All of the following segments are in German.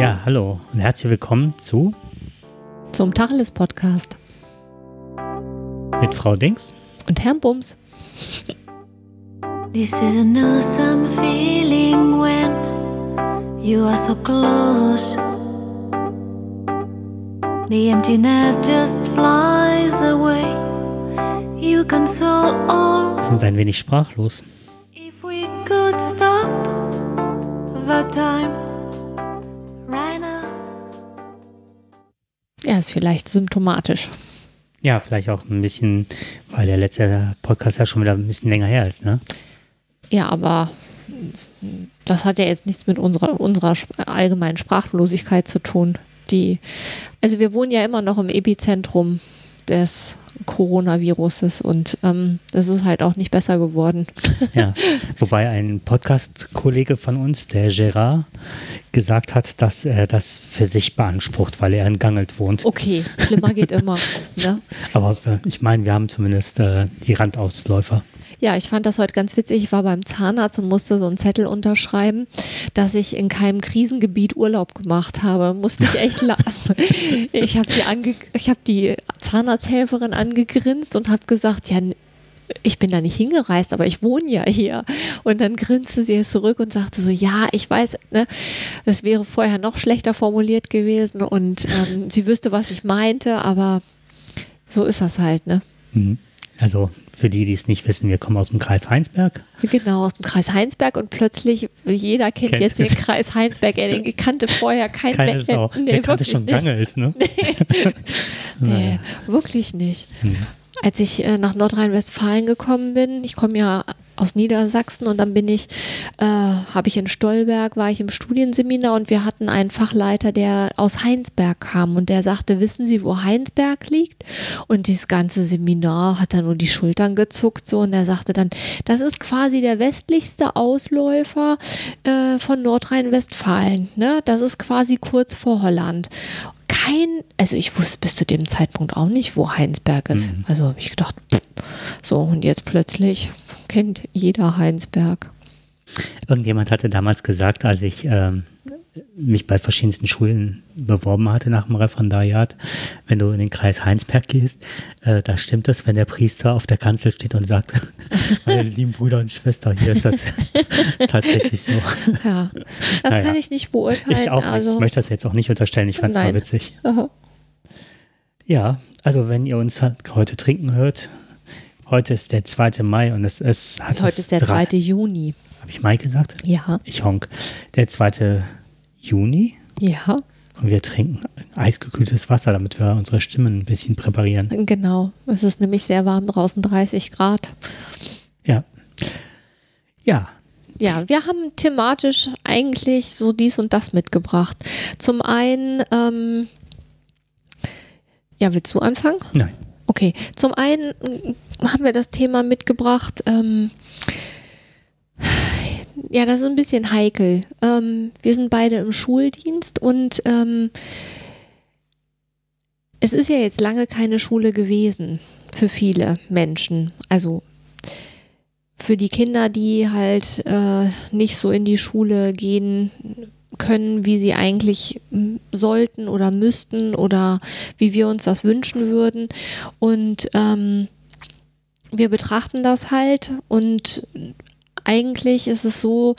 Ja, hallo und herzlich willkommen zu Zum Tacheles Podcast mit Frau Dings. und Herrn Bums. This is an awesome feeling when you are so close. The emptiness just flies away. You console all Wir sind ein wenig sprachlos. if we could stop the time Ja, ist vielleicht symptomatisch. Ja, vielleicht auch ein bisschen, weil der letzte Podcast ja schon wieder ein bisschen länger her ist, ne? Ja, aber das hat ja jetzt nichts mit unserer, unserer allgemeinen Sprachlosigkeit zu tun. Die, also wir wohnen ja immer noch im Epizentrum des Coronaviruses und ähm, das ist halt auch nicht besser geworden. Ja. Wobei ein Podcast-Kollege von uns, der Gerard, gesagt hat, dass er das für sich beansprucht, weil er in Gangelt wohnt. Okay, schlimmer geht immer. Ne? Aber äh, ich meine, wir haben zumindest äh, die Randausläufer. Ja, ich fand das heute ganz witzig. Ich war beim Zahnarzt und musste so einen Zettel unterschreiben, dass ich in keinem Krisengebiet Urlaub gemacht habe. Musste ich echt lachen. Ich habe die, ich hab die Zahnarzthelferin angegrinst und habe gesagt, ja, ich bin da nicht hingereist, aber ich wohne ja hier. Und dann grinste sie es zurück und sagte so, ja, ich weiß, ne, das wäre vorher noch schlechter formuliert gewesen und ähm, sie wüsste, was ich meinte, aber so ist das halt, ne? Mhm. Also für die, die es nicht wissen, wir kommen aus dem Kreis Heinsberg. Genau, aus dem Kreis Heinsberg und plötzlich, jeder kennt Kennt jetzt den. Kreis Heinsberg. Er kannte vorher kein Keine Mensch. Sau. Nee, der kannte schon nicht. Gangelt, ne? Nee, wirklich nicht. Hm. Als ich äh, nach Nordrhein-Westfalen gekommen bin, ich komme ja aus Niedersachsen und dann bin ich, äh, habe ich in Stolberg, war ich im Studienseminar und wir hatten einen Fachleiter, der aus Heinsberg kam und der sagte, wissen Sie, wo Heinsberg liegt? Und dieses ganze Seminar hat dann nur die Schultern gezuckt so und er sagte dann, das ist quasi der westlichste Ausläufer äh, von Nordrhein-Westfalen. Ne? Das ist quasi kurz vor Holland kein, also ich wusste bis zu dem Zeitpunkt auch nicht, wo Heinsberg ist. Also habe ich gedacht, pff, so und jetzt plötzlich kennt jeder Heinsberg. Irgendjemand hatte damals gesagt, als ich ähm, mich bei verschiedensten Schulen beworben hatte nach dem Referendariat, wenn du in den Kreis Heinsberg gehst, äh, da stimmt es, wenn der Priester auf der Kanzel steht und sagt, meine lieben Brüder und Schwestern, hier ist das tatsächlich so. Ja, das Naja. kann ich nicht beurteilen. Ich auch nicht. also, Ich möchte das jetzt auch nicht unterstellen. Ich fand es mal witzig. Aha. Ja, also wenn ihr uns heute trinken hört, heute ist der 2. Mai und es ist, hat heute es ist der drei- 2. Juni. Habe ich Mai gesagt? Ja, Ich honk. Der 2. Juni ja, und wir trinken eisgekühltes Wasser, damit wir unsere Stimmen ein bisschen präparieren. genau. Es ist nämlich sehr warm draußen, 30 Grad. Ja. Ja, Ja, wir haben thematisch eigentlich so dies und das mitgebracht. Zum einen, ähm, ja, willst du anfangen? nein. Okay, zum einen mm, haben wir das Thema mitgebracht. Ähm, ja, das ist ein bisschen heikel. Ähm, wir sind beide im Schuldienst und ähm, es ist ja jetzt lange keine Schule gewesen für viele Menschen. Also für die Kinder, die halt äh, nicht so in die Schule gehen können, wie sie eigentlich mm, sollten oder müssten oder wie wir uns das wünschen würden. Und ähm, wir betrachten das halt und eigentlich ist es so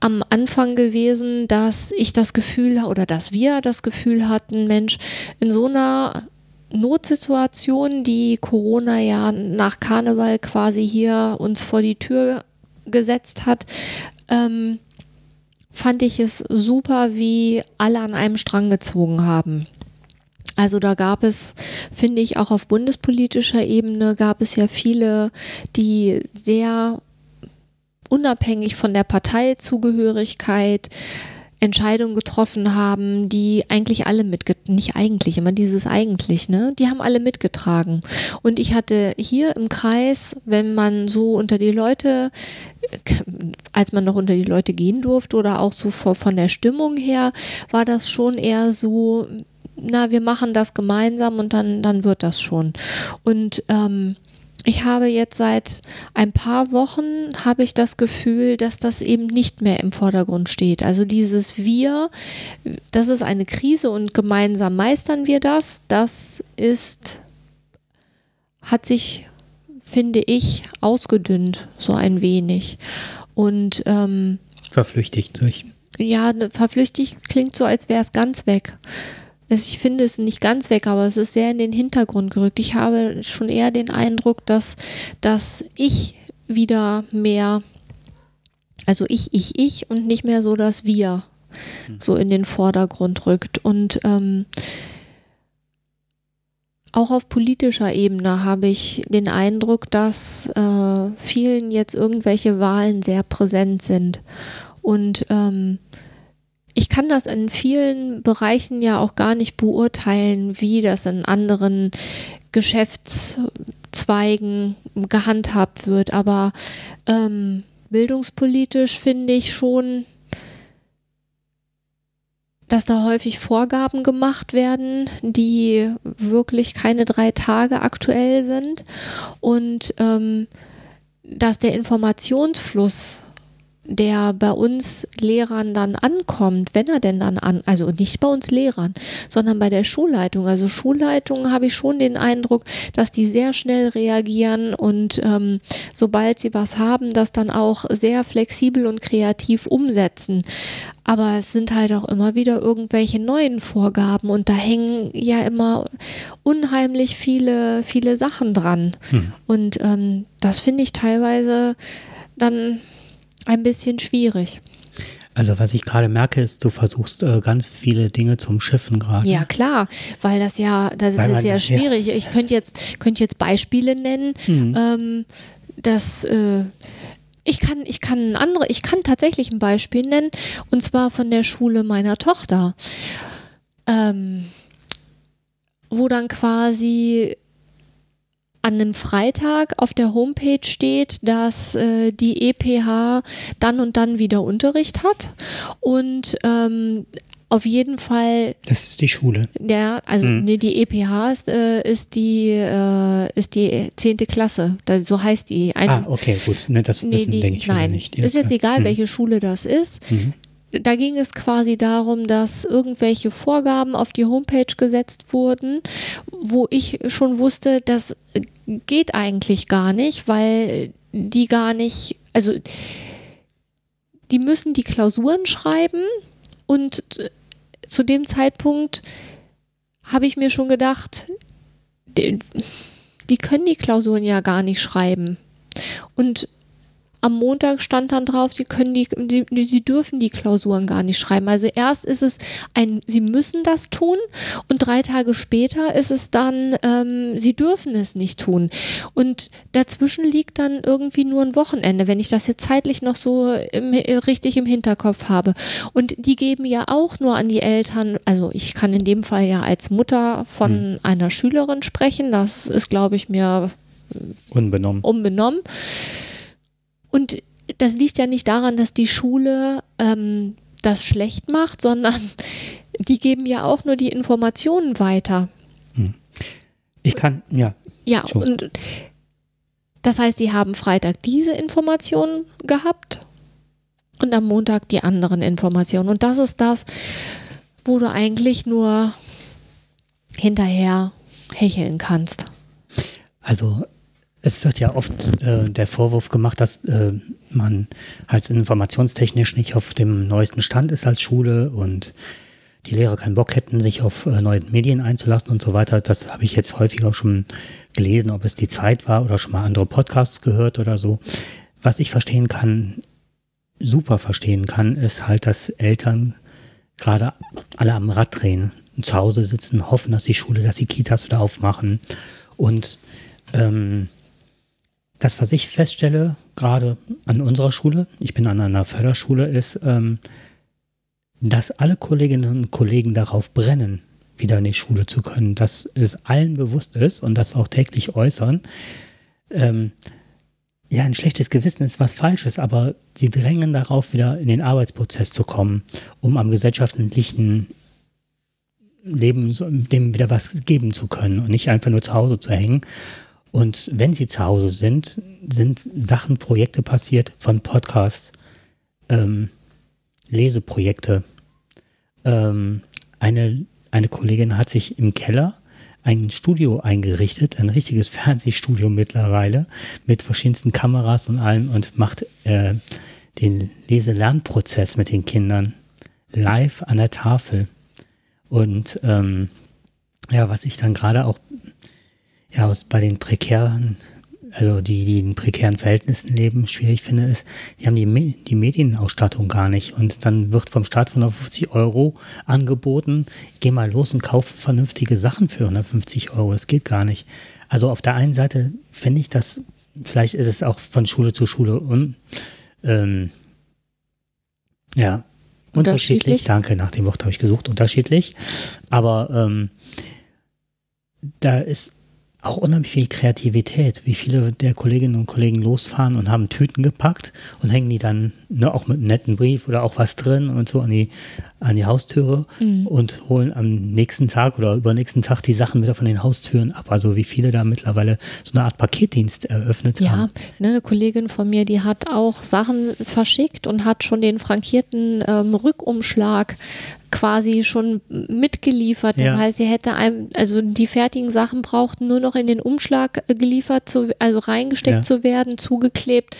am Anfang gewesen, dass ich das Gefühl oder dass wir das Gefühl hatten, Mensch, in so einer Notsituation, die Corona ja nach Karneval quasi hier uns vor die Tür gesetzt hat, ähm, fand ich es super, wie alle an einem Strang gezogen haben. Also da gab es, finde ich, auch auf bundespolitischer Ebene gab es ja viele, die sehr unabhängig von der Parteizugehörigkeit Entscheidungen getroffen haben, die eigentlich alle mitgetragen, nicht eigentlich, immer dieses eigentlich, ne? Die haben alle mitgetragen. Und ich hatte hier im Kreis, wenn man so unter die Leute, als man noch unter die Leute gehen durfte oder auch so von der Stimmung her, war das schon eher so, na, wir machen das gemeinsam und dann, dann wird das schon. Und ähm, ich habe jetzt seit ein paar Wochen habe ich das Gefühl, dass das eben nicht mehr im Vordergrund steht. Also dieses Wir, das ist eine Krise und gemeinsam meistern wir das. Das ist, hat sich, finde ich, ausgedünnt, so ein wenig. Und ähm, verflüchtigt durch. Ja, verflüchtigt klingt so, als wäre es ganz weg. Ich finde es nicht ganz weg, aber es ist sehr in den Hintergrund gerückt. Ich habe schon eher den Eindruck, dass, dass ich wieder mehr, also ich, ich, ich und nicht mehr so das Wir hm. so in den Vordergrund rückt. Und ähm, auch auf politischer Ebene habe ich den Eindruck, dass äh, vielen jetzt irgendwelche Wahlen sehr präsent sind. Und ähm, ich kann das in vielen Bereichen ja auch gar nicht beurteilen, wie das in anderen Geschäftszweigen gehandhabt wird. Aber ähm, bildungspolitisch finde ich schon, dass da häufig Vorgaben gemacht werden, die wirklich keine drei Tage aktuell sind und ähm, dass der Informationsfluss der bei uns Lehrern dann ankommt, wenn er denn dann an, also nicht bei uns Lehrern, sondern bei der Schulleitung. Also Schulleitungen habe ich schon den Eindruck, dass die sehr schnell reagieren und ähm, sobald sie was haben, das dann auch sehr flexibel und kreativ umsetzen. Aber es sind halt auch immer wieder irgendwelche neuen Vorgaben und da hängen ja immer unheimlich viele, viele Sachen dran. Hm. Und ähm, das finde ich teilweise dann ein bisschen schwierig. Also was ich gerade merke, ist, du versuchst äh, ganz viele Dinge zum Schiffen gerade. Ja klar, weil das ja, das weil ist ja schwierig. Ja. Ich könnte jetzt, könnte jetzt Beispiele nennen, mhm. ähm, dass äh, ich kann, ich kann andere, ich kann tatsächlich ein Beispiel nennen, und zwar von der Schule meiner Tochter. Ähm, wo dann quasi an einem Freitag auf der Homepage steht, dass äh, die EPH dann und dann wieder Unterricht hat und ähm, auf jeden Fall. Das ist die Schule. Ja, also mhm. nee, die EPH ist, äh, ist die äh, ist die zehnte Klasse. Da, so heißt die. Ein, ah, okay, gut. Ne, das nee, wissen, die, denke ich nein, nicht. Ist jetzt egal, mhm. welche Schule das ist. Mhm da ging es quasi darum, dass irgendwelche Vorgaben auf die Homepage gesetzt wurden, wo ich schon wusste, das geht eigentlich gar nicht, weil die gar nicht, also die müssen die Klausuren schreiben und zu dem Zeitpunkt habe ich mir schon gedacht, die, können die Klausuren ja gar nicht schreiben. Und am Montag stand dann drauf, sie können die, die, sie dürfen die Klausuren gar nicht schreiben. Also erst ist es ein, sie müssen das tun und drei Tage später ist es dann, ähm, sie dürfen es nicht tun. Und dazwischen liegt dann irgendwie nur ein Wochenende, wenn ich das jetzt zeitlich noch so im, richtig im Hinterkopf habe. Und die geben ja auch nur an die Eltern, also ich kann in dem Fall ja als Mutter von hm. einer Schülerin sprechen, das ist, glaube ich, mir unbenommen. unbenommen und das liegt ja nicht daran, dass die Schule ähm, das schlecht macht, sondern die geben ja auch nur die Informationen weiter. Hm. Ich kann, ja. Ja, schon. und das heißt, sie haben Freitag diese Informationen gehabt und am Montag die anderen Informationen. Und das ist das, wo du eigentlich nur hinterher hecheln kannst. Also es wird ja oft äh, der Vorwurf gemacht, dass äh, man halt informationstechnisch nicht auf dem neuesten Stand ist als Schule und die Lehrer keinen Bock hätten, sich auf äh, neue Medien einzulassen und so weiter. Das habe ich jetzt häufig auch schon gelesen, ob es die Zeit war oder schon mal andere Podcasts gehört oder so. Was ich verstehen kann, super verstehen kann, ist halt, dass Eltern gerade alle am Rad drehen zu Hause sitzen, hoffen, dass die Schule, dass die Kitas wieder aufmachen und ähm, das, was ich feststelle, gerade an unserer Schule, ich bin an einer Förderschule, ist, ähm, dass alle Kolleginnen und Kollegen darauf brennen, wieder in die Schule zu können, dass es allen bewusst ist und das auch täglich äußern. Ähm, ja, ein schlechtes Gewissen ist was Falsches, aber sie drängen darauf, wieder in den Arbeitsprozess zu kommen, um am gesellschaftlichen Leben dem wieder was geben zu können und nicht einfach nur zu Hause zu hängen Und wenn sie zu Hause sind, sind Sachen, Projekte passiert von Podcasts, ähm, Leseprojekte. Ähm, eine, eine Kollegin hat sich im Keller ein Studio eingerichtet, ein richtiges Fernsehstudio mittlerweile, mit verschiedensten Kameras und allem und macht äh, den Lese-Lernprozess mit den Kindern live an der Tafel. Und ähm, ja, was ich dann gerade auch ja, aus, bei den prekären, also die, die in prekären Verhältnissen leben, schwierig finde, ist, die haben die, die Medienausstattung gar nicht. Und dann wird vom Staat 150 Euro angeboten, geh mal los und kauf vernünftige Sachen für 150 Euro. Das geht gar nicht. Also auf der einen Seite finde ich das, vielleicht ist es auch von Schule zu Schule und ähm, ja, unterschiedlich. Danke, nach dem Wort habe ich gesucht, unterschiedlich. Aber ähm, da ist auch unheimlich viel Kreativität, wie viele der Kolleginnen und Kollegen losfahren und haben Tüten gepackt und hängen die dann ne, auch mit einem netten Brief oder auch was drin und so an die, an die Haustüre mhm. und holen am nächsten Tag oder übernächsten Tag die Sachen wieder von den Haustüren ab. Also wie viele da mittlerweile so eine Art Paketdienst eröffnet ja, haben. Ja, ne, eine Kollegin von mir, die hat auch Sachen verschickt und hat schon den frankierten ähm, Rückumschlag quasi schon mitgeliefert. Das ja. heißt, sie hätte einem, also die fertigen Sachen brauchten nur noch in den Umschlag äh, geliefert, zu, also reingesteckt ja. zu werden, zugeklebt,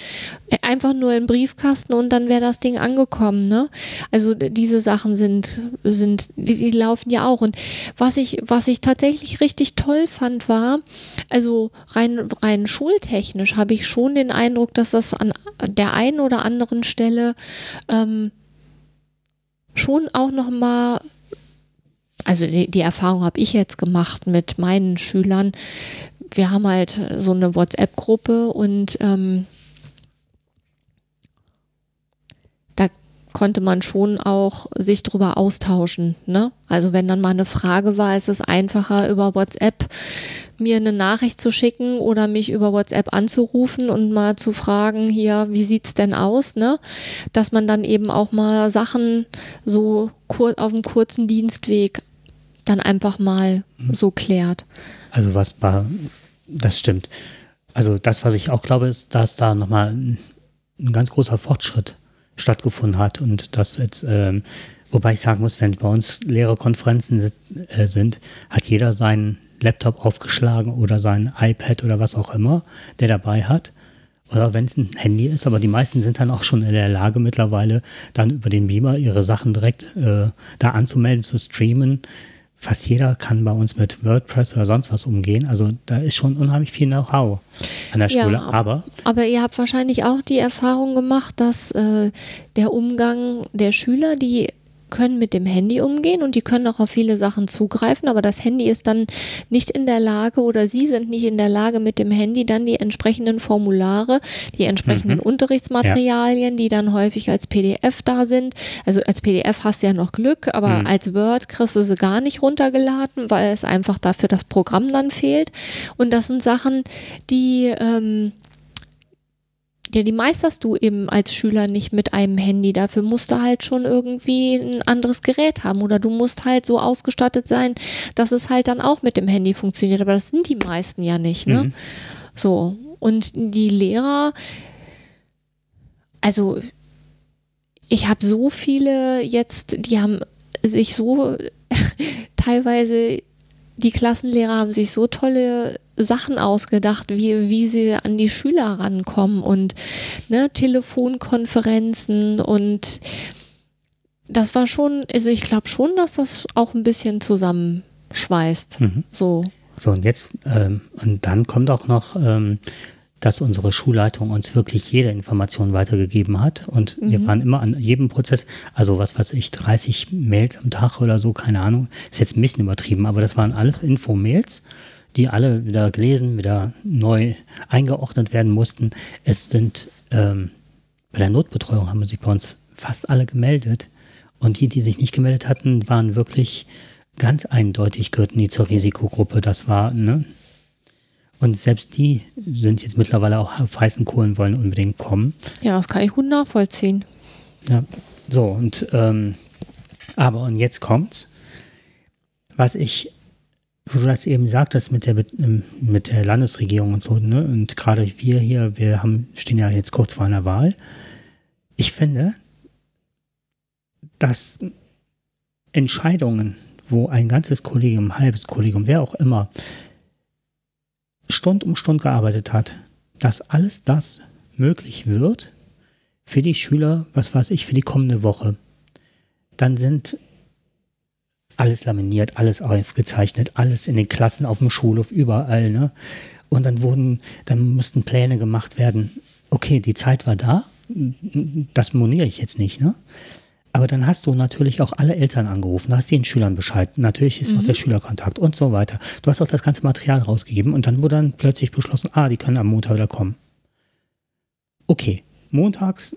äh, einfach nur im Briefkasten und dann wäre das Ding angekommen. Ne? Also diese Sachen sind, sind, die, die laufen ja auch. Und was ich, was ich tatsächlich richtig toll fand, war, also rein, rein schultechnisch habe ich schon den Eindruck, dass das an der einen oder anderen Stelle ähm, schon auch noch mal also die, die Erfahrung habe ich jetzt gemacht mit meinen Schülern. Wir haben halt so eine WhatsApp-Gruppe und ähm, da konnte man schon auch sich drüber austauschen. Ne? Also wenn dann mal eine Frage war, ist es einfacher über WhatsApp mir eine Nachricht zu schicken oder mich über WhatsApp anzurufen und mal zu fragen, hier, wie sieht's denn aus, ne? Dass man dann eben auch mal Sachen so auf einem kurzen Dienstweg dann einfach mal mhm. so klärt. Also was war, das stimmt. Also das, was ich auch glaube, ist, dass da nochmal ein, ein ganz großer Fortschritt stattgefunden hat und dass jetzt ähm, Wobei ich sagen muss, wenn bei uns Lehrerkonferenzen äh, sind, hat jeder seinen Laptop aufgeschlagen oder sein iPad oder was auch immer, der dabei hat. Oder wenn es ein Handy ist, aber die meisten sind dann auch schon in der Lage mittlerweile, dann über den Beamer ihre Sachen direkt äh, da anzumelden, zu streamen. Fast jeder kann bei uns mit WordPress oder sonst was umgehen. Also da ist schon unheimlich viel Know-how an der Schule. Ja, aber, aber ihr habt wahrscheinlich auch die Erfahrung gemacht, dass äh, der Umgang der Schüler, die können mit dem Handy umgehen und die können auch auf viele Sachen zugreifen, aber das Handy ist dann nicht in der Lage oder sie sind nicht in der Lage mit dem Handy dann die entsprechenden Formulare, die entsprechenden mhm. Unterrichtsmaterialien, ja. die dann häufig als PDF da sind. Also als PDF hast du ja noch Glück, aber mhm. als Word kriegst du sie gar nicht runtergeladen, weil es einfach dafür das Programm dann fehlt. Und das sind Sachen, die ähm, ja, die meisterst du eben als Schüler nicht mit einem Handy. Dafür musst du halt schon irgendwie ein anderes Gerät haben oder du musst halt so ausgestattet sein, dass es halt dann auch mit dem Handy funktioniert. Aber das sind die meisten ja nicht, ne? Mhm. So. Und die Lehrer, also ich habe so viele jetzt, die haben sich so teilweise die Klassenlehrer haben sich so tolle Sachen ausgedacht, wie, wie sie an die Schüler rankommen und ne, Telefonkonferenzen und das war schon, also ich glaube schon, dass das auch ein bisschen zusammenschweißt. Mhm. So. So, und jetzt, ähm, und dann kommt auch noch ähm, dass unsere Schulleitung uns wirklich jede Information weitergegeben hat. Und mhm. wir waren immer an jedem Prozess, also was weiß ich, 30 Mails am Tag oder so, keine Ahnung. Ist jetzt ein bisschen übertrieben, aber das waren alles Info-Mails, die alle wieder gelesen, wieder neu eingeordnet werden mussten. Es sind, ähm, bei der Notbetreuung haben sich bei uns fast alle gemeldet. Und die, die sich nicht gemeldet hatten, waren wirklich ganz eindeutig, gehörten die zur Risikogruppe. Das war, ne, und selbst die sind jetzt mittlerweile auch auf heißen Kohlen, wollen unbedingt kommen. Ja, das kann ich gut nachvollziehen. Ja, so und ähm, aber und jetzt kommt's. Was ich wo du das eben sagtest mit der, ähm, mit der Landesregierung und so, ne? Und gerade wir hier, wir haben, stehen ja jetzt kurz vor einer Wahl. Ich finde, dass Entscheidungen, wo ein ganzes Kollegium, ein halbes Kollegium, wer auch immer, Stund um Stund gearbeitet hat, dass alles das möglich wird für die Schüler, was weiß ich, für die kommende Woche, dann sind alles laminiert, alles aufgezeichnet, alles in den Klassen, auf dem Schulhof, überall, ne? Und dann wurden, dann mussten Pläne gemacht werden. Okay, die Zeit war da, das moniere ich jetzt nicht, ne? Aber dann hast du natürlich auch alle Eltern angerufen, hast den Schülern Bescheid. Natürlich ist mhm. auch der Schülerkontakt und so weiter. Du hast auch das ganze Material rausgegeben und dann wurde dann plötzlich beschlossen, ah, die können am Montag wieder kommen. Okay, montags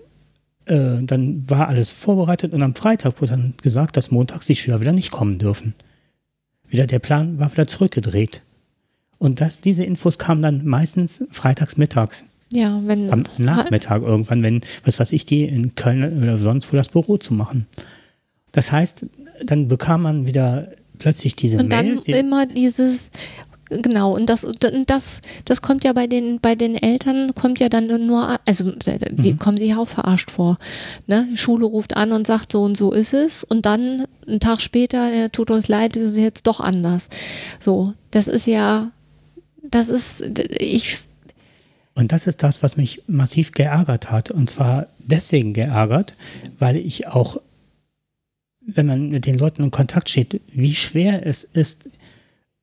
äh, dann war alles vorbereitet und am Freitag wurde dann gesagt, dass montags die Schüler wieder nicht kommen dürfen. Wieder der Plan war wieder zurückgedreht. Und das, diese Infos kamen dann meistens freitags mittags. Ja, wenn. Am Nachmittag irgendwann, wenn, was weiß ich, die in Köln oder sonst wo das Büro zu machen. Das heißt, dann bekam man wieder plötzlich diese und Mail. Und dann immer dieses, Genau, und das, das, das kommt ja bei den, bei den Eltern, kommt ja dann nur, also die mhm. kommen sich auch verarscht vor. Ne? Schule ruft an und sagt, so und so ist es, und dann einen Tag später, äh, tut uns leid, ist es jetzt doch anders. So, das ist ja, das ist, ich. Und das ist das, was mich massiv geärgert hat. Und zwar deswegen geärgert, weil ich auch, wenn man mit den Leuten in Kontakt steht, wie schwer es ist,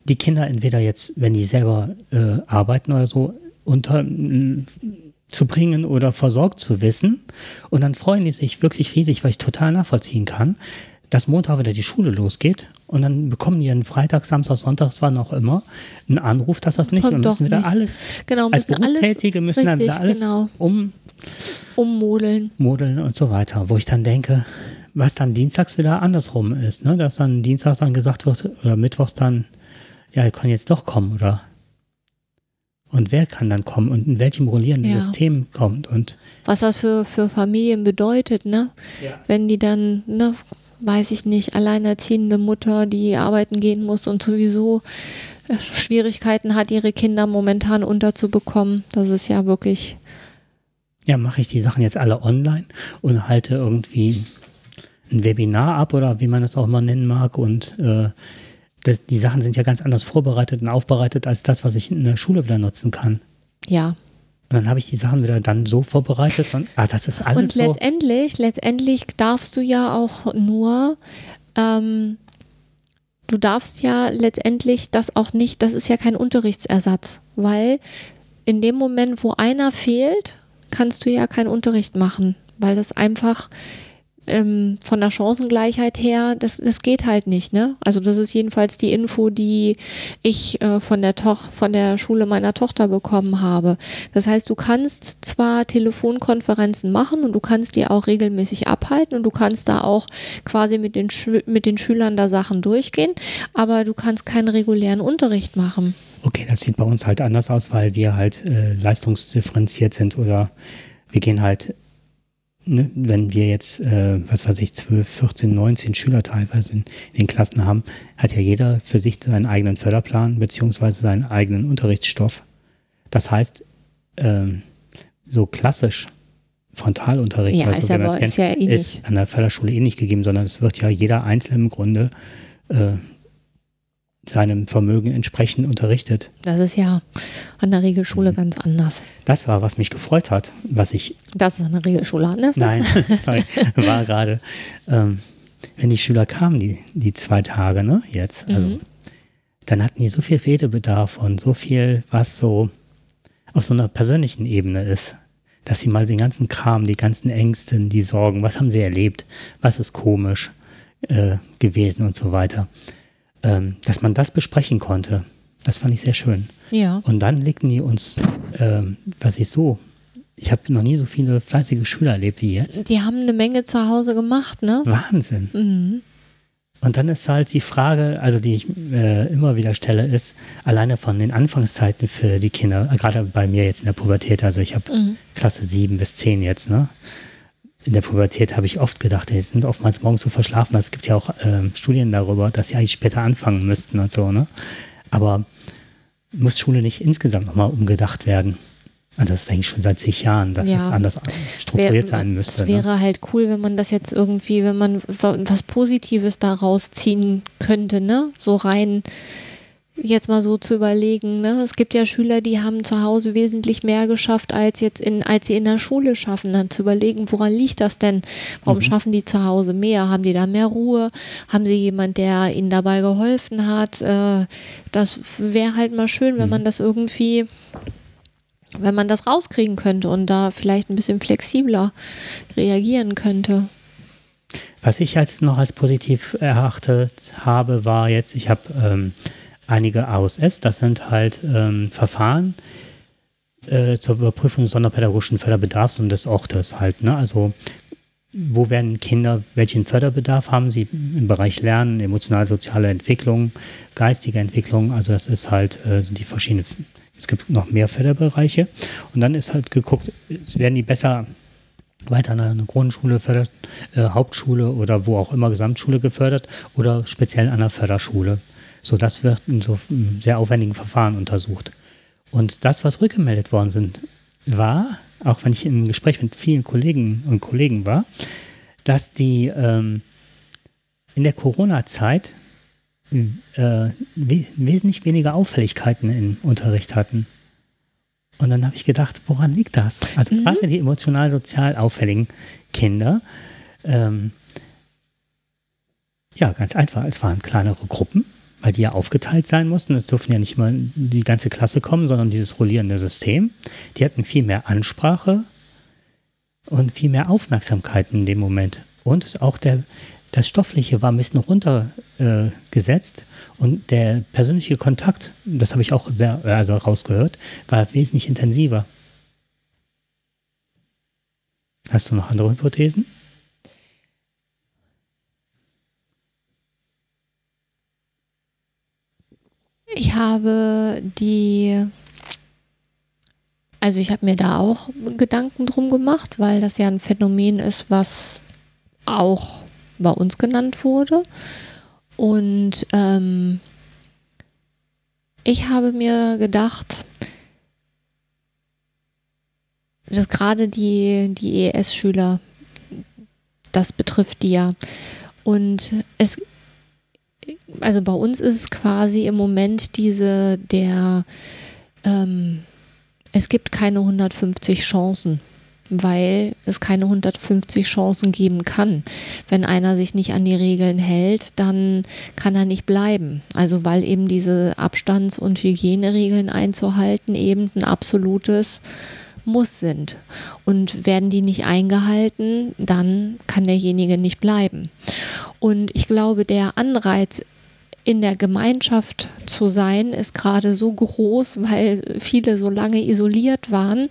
die Kinder entweder jetzt, wenn die selber äh, arbeiten oder so, unter zu bringen oder versorgt zu wissen. Und dann freuen die sich wirklich riesig, weil ich total nachvollziehen kann, dass Montag wieder die Schule losgeht und dann bekommen die einen Freitag, Samstag, Sonntag, wann auch immer, einen Anruf, dass das nicht Kommt und müssen wieder nicht. alles genau, als Berufstätige müssen richtig, dann alles genau. um ummodeln. Modeln und so weiter, wo ich dann denke, was dann dienstags wieder andersrum ist, ne? dass dann Dienstag dann gesagt wird oder Mittwochs dann ja, er kann jetzt doch kommen, oder? Und wer kann dann kommen und in welchem rollierenden ja. System kommt und was das für, für Familien bedeutet, ne? Ja. Wenn die dann, ne, weiß ich nicht, alleinerziehende Mutter, die arbeiten gehen muss und sowieso äh, Schwierigkeiten hat, ihre Kinder momentan unterzubekommen. Das ist ja wirklich. Ja, mache ich die Sachen jetzt alle online und halte irgendwie ein Webinar ab oder wie man das auch mal nennen mag und äh, das, die Sachen sind ja ganz anders vorbereitet und aufbereitet als das, was ich in der Schule wieder nutzen kann. Ja. Und dann habe ich die Sachen wieder dann so vorbereitet und ah, das ist alles Und letztendlich, so. letztendlich darfst du ja auch nur, ähm, du darfst ja letztendlich das auch nicht, das ist ja kein Unterrichtsersatz, weil in dem Moment, wo einer fehlt, kannst du ja keinen Unterricht machen, weil das einfach ähm, von der Chancengleichheit her, das, das geht halt nicht, ne? Also das ist jedenfalls die Info, die ich äh, von der Toch von der Schule meiner Tochter bekommen habe. Das heißt, du kannst zwar Telefonkonferenzen machen und du kannst die auch regelmäßig abhalten und du kannst da auch quasi mit den, Schü mit den Schülern da Sachen durchgehen, aber du kannst keinen regulären Unterricht machen. Okay, das sieht bei uns halt anders aus, weil wir halt äh, leistungsdifferenziert sind oder wir gehen halt ne, wenn wir jetzt, äh, was weiß ich, 12, 14, 19 Schüler teilweise in, in, den Klassen haben, hat ja jeder für sich seinen eigenen Förderplan beziehungsweise seinen eigenen Unterrichtsstoff. Das heißt, ähm, so klassisch Frontalunterricht, ja, also, ist, aber, kennt, ist, ja ist an der Förderschule eh nicht gegeben, sondern es wird ja jeder Einzelne im Grunde äh, seinem Vermögen entsprechend unterrichtet. Das ist ja an der Regelschule mhm. ganz anders. Das war, was mich gefreut hat, was ich. Das ist an der Regelschule anders Nein, sorry, war gerade, ähm, wenn die Schüler kamen, die, die zwei Tage, ne, jetzt, also, mhm. dann hatten die so viel Redebedarf und so viel, was so auf so einer persönlichen Ebene ist, dass sie mal den ganzen Kram, die ganzen Ängsten, die Sorgen, was haben sie erlebt, was ist komisch äh, gewesen und so weiter ähm, dass man das besprechen konnte. Das fand ich sehr schön. Ja. Und dann legten die uns, ähm, was ich so, ich habe noch nie so viele fleißige Schüler erlebt wie jetzt. Die haben eine Menge zu Hause gemacht, ne? Wahnsinn. Mhm. Und dann ist halt die Frage, also die ich äh, immer wieder stelle, ist alleine von den Anfangszeiten für die Kinder, gerade bei mir jetzt in der Pubertät, also ich habe mhm. Klasse 7 bis 10 jetzt, ne? In der Pubertät habe ich oft gedacht, die sind oftmals morgens so verschlafen. Es gibt ja auch ähm, Studien darüber, dass sie eigentlich später anfangen müssten und so, ne? Aber muss Schule nicht insgesamt nochmal umgedacht werden? Und das denke ich schon seit zig Jahren, dass Ja. es anders strukturiert sein müsste. Es ne? wäre halt cool, wenn man das jetzt irgendwie, wenn man wa- was Positives daraus ziehen könnte, ne? So rein jetzt mal so zu überlegen, ne? Es gibt ja Schüler, die haben zu Hause wesentlich mehr geschafft, als jetzt in, als sie in der Schule schaffen. Dann zu überlegen, woran liegt das denn? Warum Mhm. schaffen die zu Hause mehr? Haben die da mehr Ruhe? Haben sie jemand, der ihnen dabei geholfen hat? Äh, das wäre halt mal schön, wenn Mhm. man das irgendwie wenn man das rauskriegen könnte und da vielleicht ein bisschen flexibler reagieren könnte. Was ich als noch als positiv erachtet habe, war jetzt, ich habe ähm, einige AOSS, das sind halt ähm, Verfahren äh, zur Überprüfung des sonderpädagogischen Förderbedarfs und des Ortes halt. Ne? Also wo werden Kinder, welchen Förderbedarf haben sie im Bereich Lernen, emotional-soziale Entwicklung, geistige Entwicklung, also das ist halt, äh, die verschiedenen, es gibt noch mehr Förderbereiche und dann ist halt geguckt, werden die besser weiter an einer Grundschule, Förder, äh, Hauptschule oder wo auch immer Gesamtschule gefördert oder speziell an einer Förderschule. So, das wird in so sehr aufwendigen Verfahren untersucht. Und das, was rückgemeldet worden sind, war, auch wenn ich im Gespräch mit vielen Kollegen und Kollegen war, dass die ähm, in der Corona-Zeit äh, we wesentlich weniger Auffälligkeiten im Unterricht hatten. Und dann habe ich gedacht, woran liegt das? Also Mhm. gerade die emotional-sozial auffälligen Kinder, ähm, ja, ganz einfach, es waren kleinere Gruppen, weil die ja aufgeteilt sein mussten. Es durften ja nicht immer die ganze Klasse kommen, sondern dieses rollierende System. Die hatten viel mehr Ansprache und viel mehr Aufmerksamkeit in dem Moment. Und auch der, das Stoffliche war ein bisschen runtergesetzt äh, und der persönliche Kontakt, das habe ich auch sehr also rausgehört, war wesentlich intensiver. Hast du noch andere Hypothesen? Ich habe die, also ich habe mir da auch Gedanken drum gemacht, weil das ja ein Phänomen ist, was auch bei uns genannt wurde. Und ähm, ich habe mir gedacht, dass gerade die, die ES-Schüler, das betrifft die ja. Und es, also bei uns ist es quasi im Moment diese, der, ähm, es gibt keine 150 Chancen, weil es keine 150 Chancen geben kann. Wenn einer sich nicht an die Regeln hält, dann kann er nicht bleiben. Also weil eben diese Abstands- und Hygieneregeln einzuhalten eben ein absolutes muss sind. Und werden die nicht eingehalten, dann kann derjenige nicht bleiben. Und ich glaube, der Anreiz in der Gemeinschaft zu sein, ist gerade so groß, weil viele so lange isoliert waren,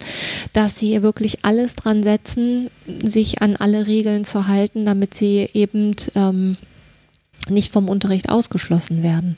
dass sie wirklich alles dran setzen, sich an alle Regeln zu halten, damit sie eben ähm, nicht vom Unterricht ausgeschlossen werden.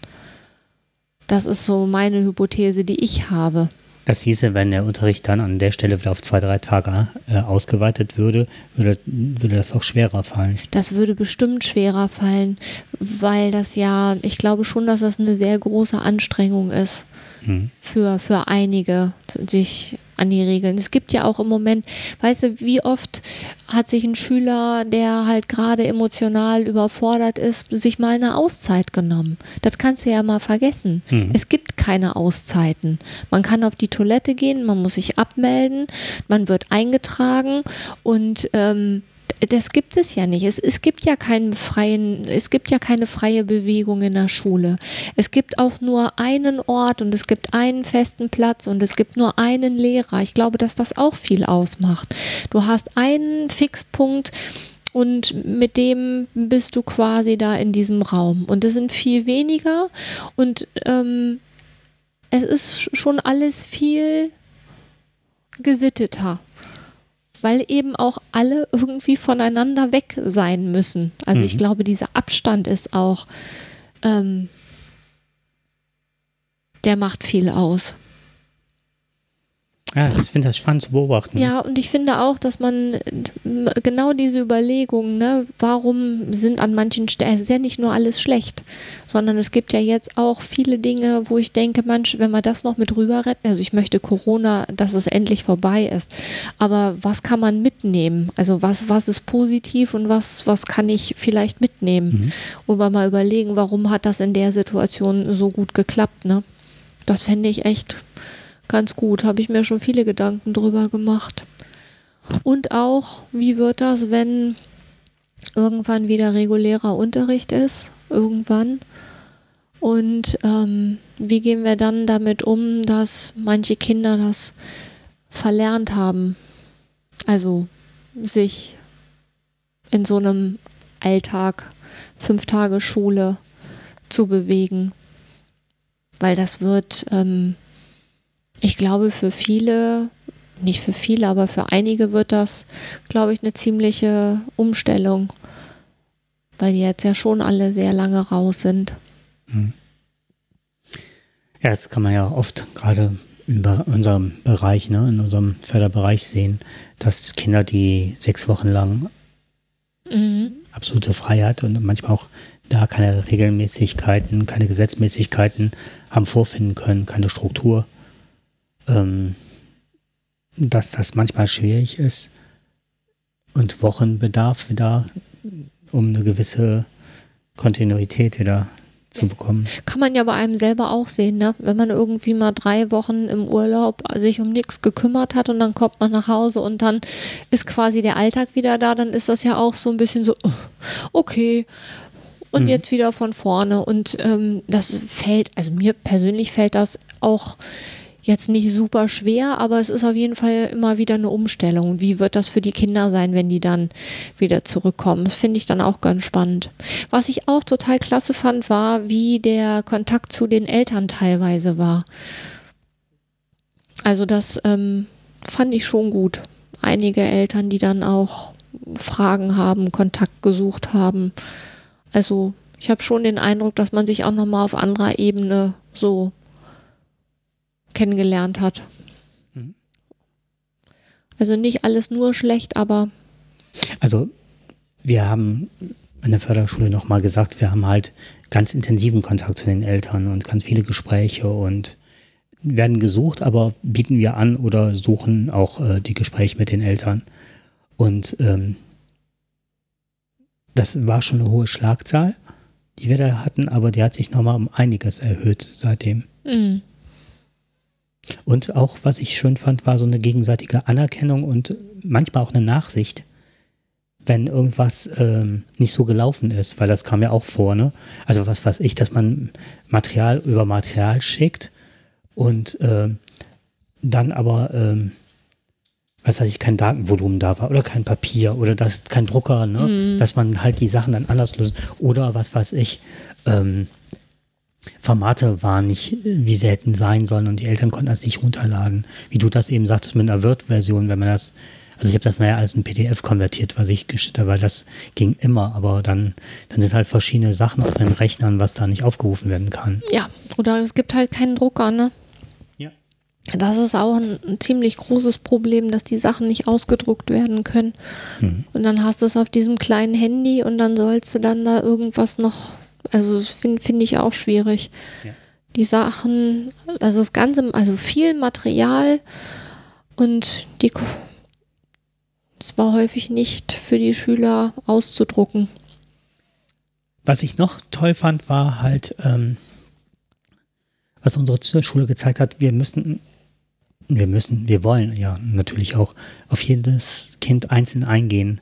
Das ist so meine Hypothese, die ich habe. Das hieße, wenn der Unterricht dann an der Stelle wieder auf zwei, drei Tage äh, ausgeweitet würde, würde, würde das auch schwerer fallen. Das würde bestimmt schwerer fallen, weil das ja, ich glaube schon, dass das eine sehr große Anstrengung ist Hm. für, für einige, sich an die Regeln. Es gibt ja auch im Moment, weißt du, wie oft hat sich ein Schüler, der halt gerade emotional überfordert ist, sich mal eine Auszeit genommen. Das kannst du ja mal vergessen. Mhm. Es gibt keine Auszeiten. Man kann auf die Toilette gehen, man muss sich abmelden, man wird eingetragen und ähm, das gibt es ja nicht. Es, es gibt ja keinen freien, es gibt ja keine freie Bewegung in der Schule. Es gibt auch nur einen Ort und es gibt einen festen Platz und es gibt nur einen Lehrer. Ich glaube, dass das auch viel ausmacht. Du hast einen Fixpunkt und mit dem bist du quasi da in diesem Raum. Und es sind viel weniger und ähm, es ist sch- schon alles viel gesitteter weil eben auch alle irgendwie voneinander weg sein müssen. Also ich Mhm. glaube, dieser Abstand ist auch, ähm, der macht viel aus. Ja, ich finde das spannend zu beobachten. Ja, und ich finde auch, dass man äh, genau diese Überlegungen, ne, warum sind an manchen Stellen, es ist ja nicht nur alles schlecht, sondern es gibt ja jetzt auch viele Dinge, wo ich denke, manch, wenn wir das noch mit rüber retten, also ich möchte Corona, dass es endlich vorbei ist, aber was kann man mitnehmen? Also was, was ist positiv und was, was kann ich vielleicht mitnehmen? Mhm. Und mal überlegen, warum hat das in der Situation so gut geklappt, ne? Das fände ich echt ganz gut. Habe ich mir schon viele Gedanken drüber gemacht. Und auch, wie wird das, wenn irgendwann wieder regulärer Unterricht ist? Irgendwann. Und ähm, wie gehen wir dann damit um, dass manche Kinder das verlernt haben? Also sich in so einem Alltag, fünf Tage Schule zu bewegen. Weil das wird ähm, ich glaube, für viele, nicht für viele, aber für einige wird das, glaube ich, eine ziemliche Umstellung, weil die jetzt ja schon alle sehr lange raus sind. Mhm. Ja, das kann man ja oft gerade über unserem Bereich, ne, in unserem Förderbereich sehen, dass Kinder, die sechs Wochen lang mhm. absolute Freiheit und manchmal auch da keine Regelmäßigkeiten, keine Gesetzmäßigkeiten haben vorfinden können, keine Struktur ähm, dass das manchmal schwierig ist und Wochenbedarf wieder, um eine gewisse Kontinuität wieder zu bekommen. Kann man ja bei einem selber auch sehen, ne? Wenn man irgendwie mal drei Wochen im Urlaub sich um nichts gekümmert hat und dann kommt man nach Hause und dann ist quasi der Alltag wieder da, dann ist das ja auch so ein bisschen so, okay, und mhm. jetzt wieder von vorne. Und ähm, das fällt, also mir persönlich fällt das auch jetzt nicht super schwer, aber es ist auf jeden Fall immer wieder eine Umstellung. Wie wird das für die Kinder sein, wenn die dann wieder zurückkommen? Das finde ich dann auch ganz spannend. Was ich auch total klasse fand, war, wie der Kontakt zu den Eltern teilweise war. Also das ähm, fand ich schon gut. Einige Eltern, die dann auch Fragen haben, Kontakt gesucht haben. Also ich habe schon den Eindruck, dass man sich auch nochmal auf anderer Ebene so kennengelernt hat. Mhm. Also nicht alles nur schlecht, aber. Also wir haben an der Förderschule nochmal gesagt, wir haben halt ganz intensiven Kontakt zu den Eltern und ganz viele Gespräche und werden gesucht, aber bieten wir an oder suchen auch äh, die Gespräche mit den Eltern. Und ähm, das war schon eine hohe Schlagzahl, die wir da hatten, aber die hat sich nochmal um einiges erhöht seitdem. Mhm. Und auch, was ich schön fand, war so eine gegenseitige Anerkennung und manchmal auch eine Nachsicht, wenn irgendwas ähm, nicht so gelaufen ist, weil das kam ja auch vor, ne? Also was weiß ich, dass man Material über Material schickt und äh, dann aber, ähm, was weiß ich, kein Datenvolumen da war oder kein Papier oder das, kein Drucker, ne? Mhm. Dass man halt die Sachen dann anders löst. Oder was weiß ich, ähm, Formate waren nicht, wie sie hätten sein sollen und die Eltern konnten das nicht runterladen. Wie du das eben sagtest mit einer Word-Version, wenn man das, also ich habe das naja als ein PDF konvertiert, was ich geschickt habe, weil das ging immer, aber dann, dann sind halt verschiedene Sachen auf den Rechnern, was da nicht aufgerufen werden kann. Ja, oder es gibt halt keinen Drucker, ne? Ja. Das ist auch ein, ein ziemlich großes Problem, dass die Sachen nicht ausgedruckt werden können. Mhm. Und dann hast du es auf diesem kleinen Handy und dann sollst du dann da irgendwas noch also das finde find ich auch schwierig. Ja. Die Sachen, also das Ganze, also viel Material und die es war häufig nicht für die Schüler auszudrucken. Was ich noch toll fand, war halt, ähm, was unsere Schule gezeigt hat, wir müssen, wir müssen, wir wollen ja natürlich auch auf jedes Kind einzeln eingehen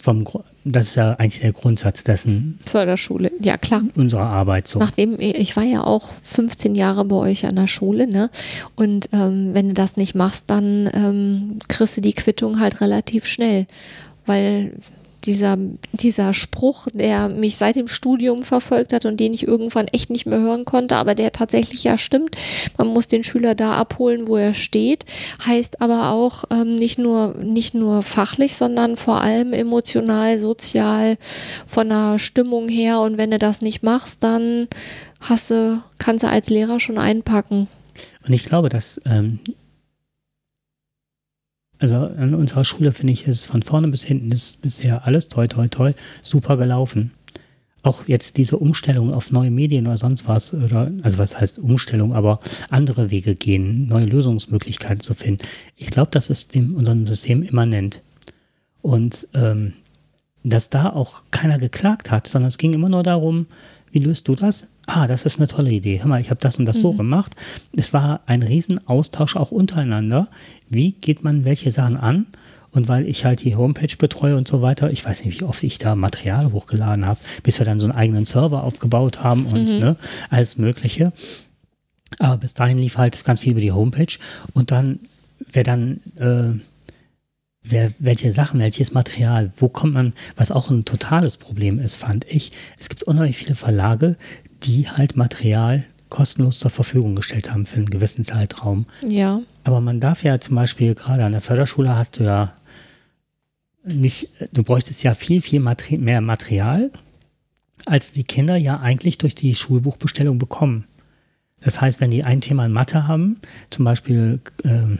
vom das ist ja eigentlich der Grundsatz dessen Förderschule, ja klar. Unserer Arbeit so. Nachdem ich war ja auch 15 Jahre bei euch an der Schule, ne? Und ähm, wenn du das nicht machst, dann ähm, kriegst du die Quittung halt relativ schnell, weil dieser, dieser Spruch, der mich seit dem Studium verfolgt hat und den ich irgendwann echt nicht mehr hören konnte, aber der tatsächlich ja stimmt. Man muss den Schüler da abholen, wo er steht, heißt aber auch ähm, nicht nur nicht nur fachlich, sondern vor allem emotional, sozial, von der Stimmung her. Und wenn du das nicht machst, dann hast du, kannst du als Lehrer schon einpacken. Und ich glaube, dass ähm, also an unserer Schule finde ich, ist von vorne bis hinten ist bisher alles toi toi toi super gelaufen. Auch jetzt diese Umstellung auf neue Medien oder sonst was, oder also was heißt Umstellung, aber andere Wege gehen, neue Lösungsmöglichkeiten zu finden. Ich glaube, das ist dem unserem System immanent. Und ähm, dass da auch keiner geklagt hat, sondern es ging immer nur darum, wie löst du das? Ah, das ist eine tolle Idee. Hör mal, ich habe das und das mhm. so gemacht. Es war ein Riesenaustausch auch untereinander. Wie geht man welche Sachen an? Und weil ich halt die Homepage betreue und so weiter, ich weiß nicht, wie oft ich da Material hochgeladen habe, bis wir dann so einen eigenen Server aufgebaut haben und mhm. ne, alles Mögliche. Aber bis dahin lief halt ganz viel über die Homepage. Und dann, wer dann äh, wer, welche Sachen, welches Material, wo kommt man, was auch ein totales Problem ist, fand ich. Es gibt unheimlich viele Verlage, die halt Material kostenlos zur Verfügung gestellt haben für einen gewissen Zeitraum. Ja. Aber man darf ja zum Beispiel gerade an der Förderschule hast du ja nicht, du bräuchtest ja viel, viel Materi mehr Material, als die Kinder ja eigentlich durch die Schulbuchbestellung bekommen. Das heißt, wenn die ein Thema in Mathe haben, zum Beispiel äh,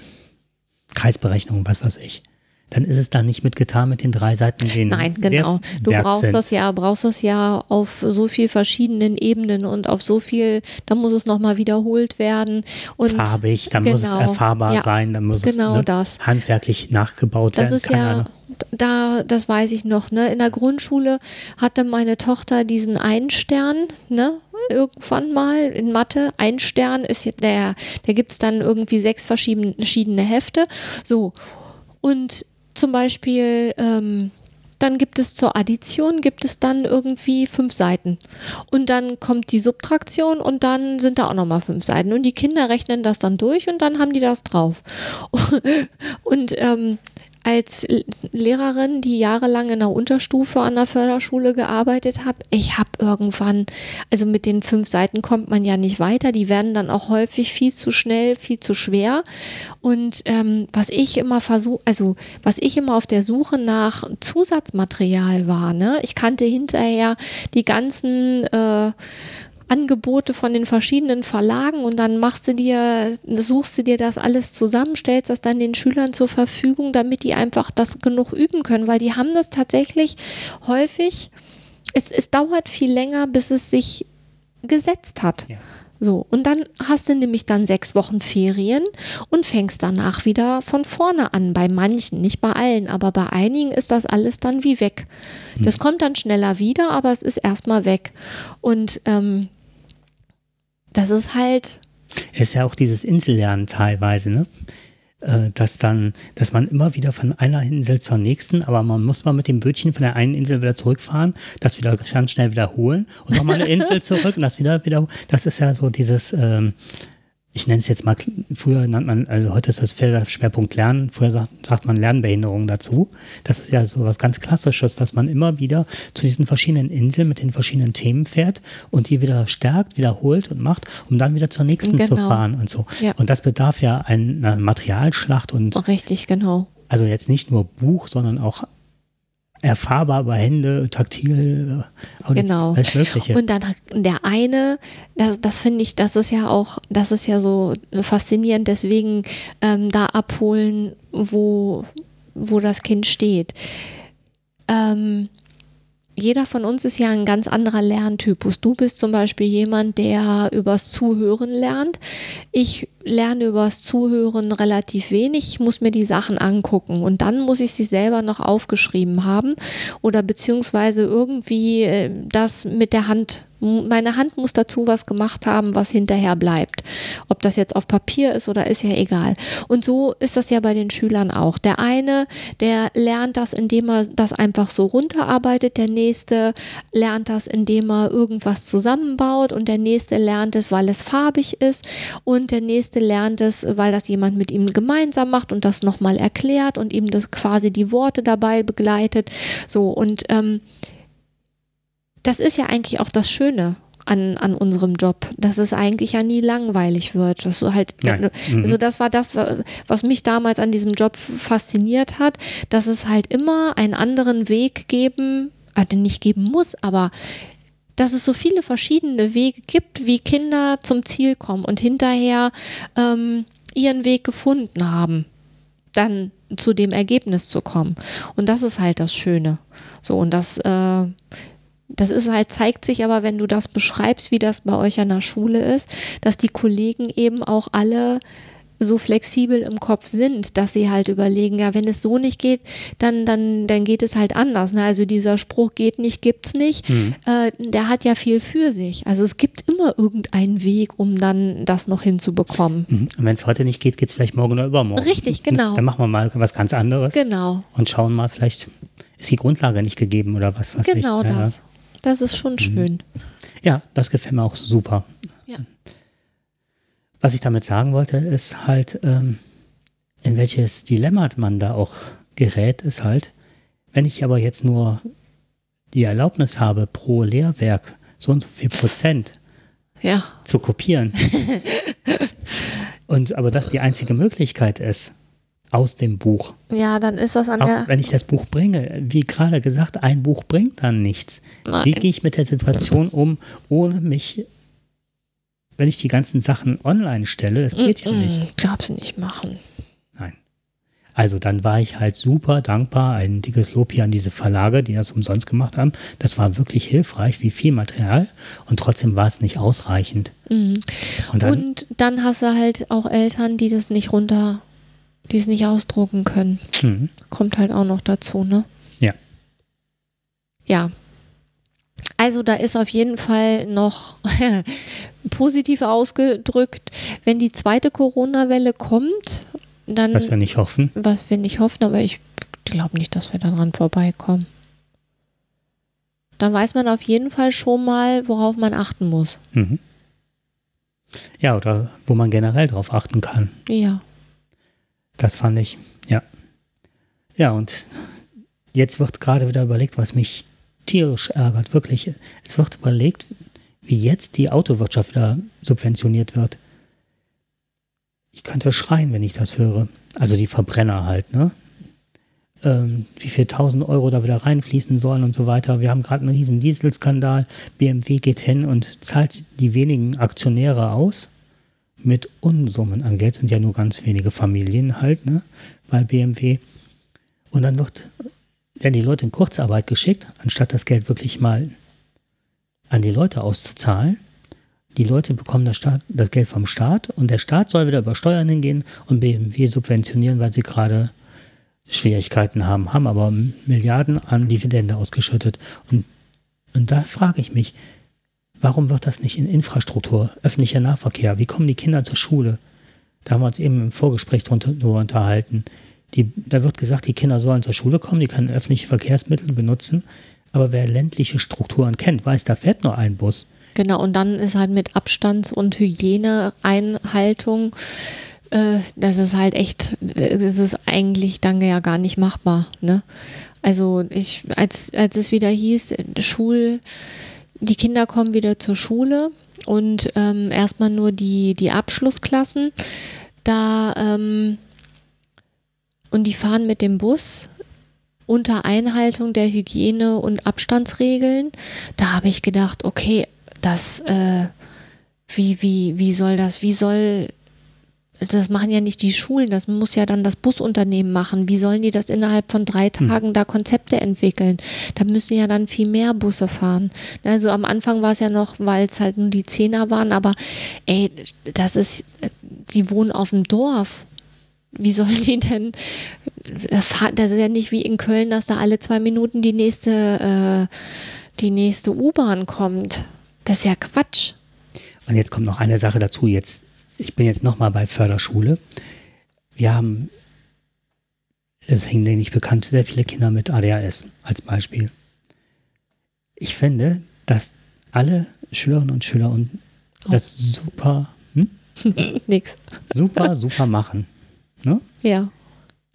Kreisberechnung, was weiß ich, dann ist es da nicht mitgetan mit den drei Seiten. Den Nein, genau. Du brauchst sind. das ja, brauchst das ja auf so viel verschiedenen Ebenen und auf so viel, da muss es nochmal wiederholt werden. Und Farbig, dann genau, muss es genau. erfahrbar ja, sein, dann muss genau es ne, das. handwerklich nachgebaut das werden. Ist ja, da, das weiß ich noch, ne? In der Grundschule hatte meine Tochter diesen einen Stern, ne? Irgendwann mal in Mathe. Ein Stern ist der, da gibt es dann irgendwie sechs verschiedene Hefte. So. Und zum Beispiel, ähm, dann gibt es zur Addition, gibt es dann irgendwie fünf Seiten. Und dann kommt die Subtraktion und dann sind da auch nochmal fünf Seiten. Und die Kinder rechnen das dann durch und dann haben die das drauf. und ähm, als Lehrerin, die jahrelang in der Unterstufe an der Förderschule gearbeitet habe, ich habe irgendwann, also mit den fünf Seiten kommt man ja nicht weiter, die werden dann auch häufig viel zu schnell, viel zu schwer. Und ähm, was ich immer versuche, also was ich immer auf der Suche nach Zusatzmaterial war, ne, ich kannte hinterher die ganzen äh, Angebote von den verschiedenen Verlagen und dann machst du dir, suchst du dir das alles zusammen, stellst das dann den Schülern zur Verfügung, damit die einfach das genug üben können, weil die haben das tatsächlich häufig, es, es dauert viel länger, bis es sich gesetzt hat. Ja. So, und dann hast du nämlich dann sechs Wochen Ferien und fängst danach wieder von vorne an. Bei manchen, nicht bei allen, aber bei einigen ist das alles dann wie weg. Das hm. kommt dann schneller wieder, aber es ist erstmal weg. Und ähm, das ist halt. Es ist ja auch dieses Insellernen teilweise, ne? Äh, dass dann, dass man immer wieder von einer Insel zur nächsten, aber man muss mal mit dem Bötchen von der einen Insel wieder zurückfahren, das wieder ganz schnell wiederholen und nochmal eine Insel zurück und das wieder wiederholen. Das ist ja so dieses, ähm, ich nenne es jetzt mal, früher nannt man, also heute ist das Schwerpunkt Lernen, früher sagt, sagt man Lernbehinderung dazu. Das ist ja so was ganz Klassisches, dass man immer wieder zu diesen verschiedenen Inseln mit den verschiedenen Themen fährt und die wieder stärkt, wiederholt und macht, um dann wieder zur nächsten genau. zu fahren und so. Ja. Und das bedarf ja einer Materialschlacht und. Richtig, genau. Also jetzt nicht nur Buch, sondern auch erfahrbar über Hände, taktil, äh, Audio, genau. alles Mögliche. Und dann der eine, das, das finde ich, das ist ja auch, das ist ja so faszinierend, deswegen ähm, da abholen, wo, wo das Kind steht. Ähm, jeder von uns ist ja ein ganz anderer Lerntypus. Du bist zum Beispiel jemand, der übers Zuhören lernt. Ich lerne übers Zuhören relativ wenig. Ich muss mir die Sachen angucken und dann muss ich sie selber noch aufgeschrieben haben oder beziehungsweise irgendwie äh, das mit der Hand meine Hand muss dazu was gemacht haben, was hinterher bleibt. Ob das jetzt auf Papier ist oder ist ja egal. Und so ist das ja bei den Schülern auch. Der eine, der lernt das, indem er das einfach so runterarbeitet. Der nächste lernt das, indem er irgendwas zusammenbaut. Und der nächste lernt es, weil es farbig ist. Und der nächste lernt es, weil das jemand mit ihm gemeinsam macht und das nochmal erklärt und ihm das quasi die Worte dabei begleitet. So und ähm, das ist ja eigentlich auch das Schöne an, an unserem Job, dass es eigentlich ja nie langweilig wird. Dass du halt, Nein. Mhm. also das war das, was mich damals an diesem Job fasziniert hat, dass es halt immer einen anderen Weg geben, also nicht geben muss, aber dass es so viele verschiedene Wege gibt, wie Kinder zum Ziel kommen und hinterher ähm, ihren Weg gefunden haben. dann zu dem Ergebnis zu kommen. Und das ist halt das Schöne. So, und das, äh, das ist halt, zeigt sich aber, wenn du das beschreibst, wie das bei euch an der Schule ist, dass die Kollegen eben auch alle so flexibel im Kopf sind, dass sie halt überlegen, ja, wenn es so nicht geht, dann, dann, dann geht es halt anders. Ne? Also dieser Spruch geht nicht, gibt's nicht, Mhm. äh, der hat ja viel für sich. Also es gibt immer irgendeinen Weg, um dann das noch hinzubekommen. Mhm. Und wenn es heute nicht geht, geht es vielleicht morgen oder übermorgen. Richtig, genau. Dann machen wir mal was ganz anderes Genau, und schauen mal, vielleicht ist die Grundlage nicht gegeben oder was weiß genau ich. Ja. das. Das ist Mhm. schon schön. Ja, das gefällt mir auch super. Ja. Was ich damit sagen wollte, ist halt, ähm, in welches Dilemma man da auch gerät, ist halt, wenn ich aber jetzt nur die Erlaubnis habe, pro Lehrwerk so und so viel Prozent Ja, zu kopieren. und aber das die einzige Möglichkeit ist aus dem Buch. ja, dann ist das an Auch der. wenn ich das Buch bringe, wie gerade gesagt, ein Buch bringt dann nichts. Nein. Wie gehe ich mit der Situation um, ohne mich, wenn ich die ganzen Sachen online stelle, das geht ja nicht. Mm, Glaubst nicht machen. Nein. Also dann war ich halt super dankbar. Ein dickes Lob hier an diese Verlage, die das umsonst gemacht haben. Das war wirklich hilfreich, wie viel Material. Und trotzdem war es nicht ausreichend. Und dann, Und dann hast du halt auch Eltern, die das nicht runter, die es nicht ausdrucken können. hm, Kommt halt auch noch dazu, ne? Ja. Ja. Also da ist auf jeden Fall noch positiv ausgedrückt, wenn die zweite Corona-Welle kommt, dann, was wir nicht hoffen. was wir nicht hoffen, aber ich glaube nicht, dass wir daran vorbeikommen. Dann weiß man auf jeden Fall schon mal, worauf man achten muss. Mhm. Ja, oder wo man generell drauf achten kann. Ja. Das fand ich, ja. Ja, und jetzt wird gerade wieder überlegt, was mich tierisch ärgert, wirklich. Es wird überlegt, wie jetzt die Autowirtschaft wieder subventioniert wird. Ich könnte schreien, wenn ich das höre. Also die Verbrenner halt, ne? Ähm, wie viel tausend Euro da wieder reinfließen sollen und so weiter. Wir haben gerade einen riesen Dieselskandal. BMW geht hin und zahlt die wenigen Aktionäre aus mit Unsummen an Geld. Sind ja nur ganz wenige Familien halt, ne? Bei BMW. Und dann wird, werden die Leute in Kurzarbeit geschickt, anstatt das Geld wirklich mal an die Leute auszuzahlen. Die Leute bekommen das, Staat, das Geld vom Staat und der Staat soll wieder über Steuern hingehen und BMW subventionieren, weil sie gerade Schwierigkeiten haben, haben aber Milliarden an Dividende ausgeschüttet. Und, und da frage ich mich, warum wird das nicht in Infrastruktur, öffentlicher Nahverkehr? Wie kommen die Kinder zur Schule? Da haben wir uns eben im Vorgespräch drüber unterhalten. Die, da wird gesagt, die Kinder sollen zur Schule kommen, die können öffentliche Verkehrsmittel benutzen. Aber wer ländliche Strukturen kennt, weiß, da fährt nur ein Bus. Genau, und dann ist halt mit Abstands- und Hygieneeinhaltung, äh, das ist halt echt, das ist eigentlich dann ja gar nicht machbar. Ne? Also ich, als, als es wieder hieß, Schul, die Kinder kommen wieder zur Schule und ähm, erstmal nur die, die Abschlussklassen, da ähm, und die fahren mit dem Bus unter Einhaltung der Hygiene- und Abstandsregeln. Da habe ich gedacht, okay, das, äh, wie, wie, wie soll das, wie soll, das machen ja nicht die Schulen, das muss ja dann das Busunternehmen machen. Wie sollen die das innerhalb von drei Tagen da Konzepte entwickeln? Da müssen ja dann viel mehr Busse fahren. Also am Anfang war es ja noch, weil es halt nur die Zehner waren, aber ey, das ist, die wohnen auf dem Dorf. Wie sollen die denn fahren? Das ist ja nicht wie in Köln, dass da alle zwei Minuten die nächste, äh, die nächste U-Bahn kommt. Das ist ja Quatsch. Und jetzt kommt noch eine Sache dazu. Jetzt, ich bin jetzt nochmal bei Förderschule. Wir haben, es hängen denke ich bekannt, sehr viele Kinder mit ADHS als Beispiel. Ich finde, dass alle Schülerinnen und Schüler und das super, hm? Nix. super, super machen. Ne? Ja,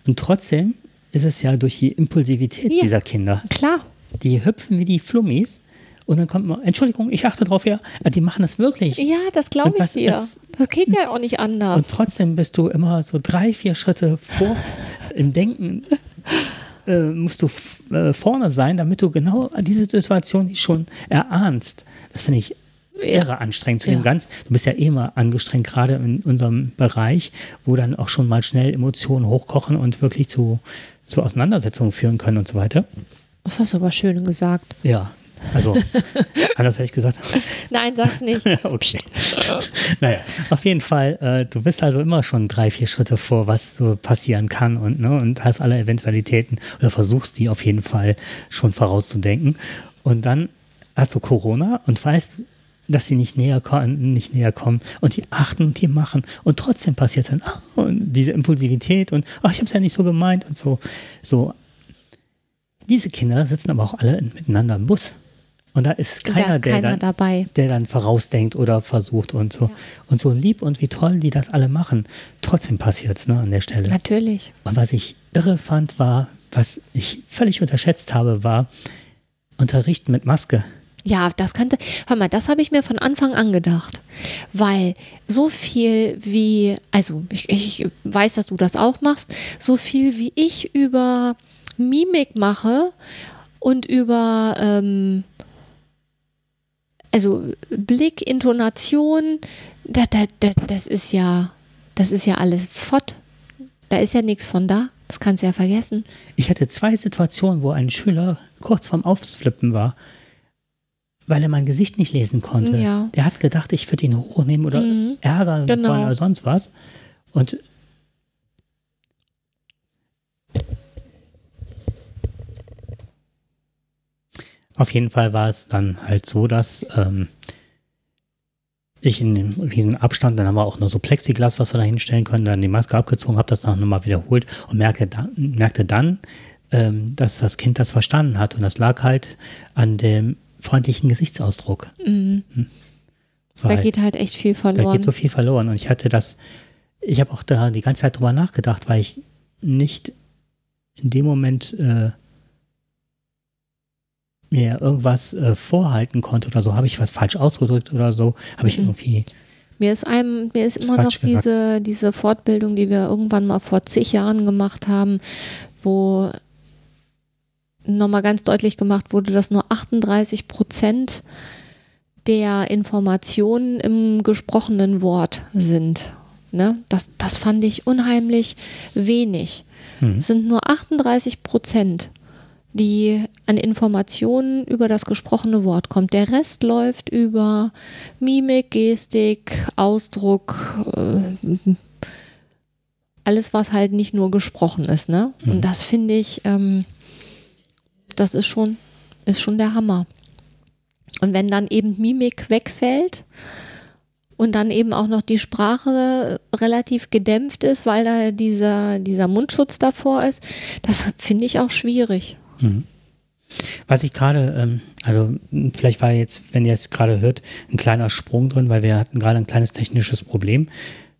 Und trotzdem ist es ja durch die Impulsivität Ja. dieser Kinder. klar. Die hüpfen wie die Flummis und dann kommt man, Entschuldigung, ich achte drauf, ja, die machen das wirklich. Ja, das glaube Und ich das dir. ist- das geht ja auch nicht Und anders. trotzdem bist du immer so drei, vier Schritte vor im Denken. Äh, musst du äh, vorne sein, damit du genau diese Situation schon erahnst. Das finde ich irre anstrengend zu Ja. dem ganz. Du bist ja eh immer angestrengt, gerade in unserem Bereich, wo dann auch schon mal schnell Emotionen hochkochen und wirklich zu, zu Auseinandersetzungen führen können und so weiter. Das hast du aber schön gesagt. Ja, also anders hätte ich gesagt. Nein, sag's nicht. okay. naja, auf jeden Fall, äh, du bist also immer schon drei, vier Schritte vor, was so passieren kann und, ne, und hast alle Eventualitäten oder versuchst die auf jeden Fall schon vorauszudenken. Und dann hast du Corona und weißt, dass sie nicht näher, ko- nicht näher kommen und die achten und die machen und trotzdem passiert dann ah, und diese Impulsivität und ach, ich habe es ja nicht so gemeint und so. So, diese Kinder sitzen aber auch alle miteinander im Bus. Und da ist da keiner, ist der keiner dann, dabei. der dann vorausdenkt oder versucht und so. Und so lieb und wie toll die das alle machen. Trotzdem passiert es ne, an der Stelle. Natürlich. Und was ich irre fand, war, was ich völlig unterschätzt habe, war Unterrichten mit Maske. Ja, das kannte. Hör mal, das habe ich mir von Anfang an gedacht. Weil so viel wie, also ich, ich weiß, dass du das auch machst, so viel wie ich über Mimik mache und über, ähm, also Blick, Intonation, da, da, da, das ist ja, das ist ja alles Fott. Da ist ja nichts von da. Das kannst du ja vergessen. Ich hatte zwei Situationen, wo ein Schüler kurz vorm Aufsflippen war, weil er mein Gesicht nicht lesen konnte. Ja. Der hat gedacht, ich würde ihn hochnehmen oder Mhm. ärgern Genau. oder sonst was. Und auf jeden Fall war es dann halt so, dass ähm, ich in dem riesen Abstand, dann haben wir auch nur so Plexiglas, was wir da hinstellen können, dann die Maske abgezogen, habe das dann nochmal wiederholt und merkte dann, merkte dann ähm, dass das Kind das verstanden hat. Und das lag halt an dem freundlichen Gesichtsausdruck. Mhm. War Da halt- geht halt echt viel da verloren. geht so viel verloren. Und ich hatte das, ich habe auch da die ganze Zeit drüber nachgedacht, weil ich nicht in dem Moment äh, mir irgendwas äh, vorhalten konnte oder so. Habe ich was falsch ausgedrückt oder so? Habe ich Mhm. irgendwie. Mir ist einem, mir ist immer noch gesagt. diese, diese Fortbildung, die wir irgendwann mal vor zig Jahren gemacht haben, wo nochmal ganz deutlich gemacht wurde, dass nur 38 Prozent der Informationen im gesprochenen Wort sind. Ne? Das, das fand ich unheimlich wenig. Hm. Es sind nur 38 Prozent, die an Informationen über das gesprochene Wort kommt. Der Rest läuft über Mimik, Gestik, Ausdruck, äh, alles, was halt nicht nur gesprochen ist. Ne? Mhm. Und das finde ich, ähm, das ist schon, ist schon der Hammer. Und wenn dann eben Mimik wegfällt und dann eben auch noch die Sprache relativ gedämpft ist, weil da dieser, dieser Mundschutz davor ist, das finde ich auch schwierig. Mhm. Was ich gerade, ähm, also vielleicht war jetzt, wenn ihr es gerade hört, ein kleiner Sprung drin, weil wir hatten gerade ein kleines technisches Problem.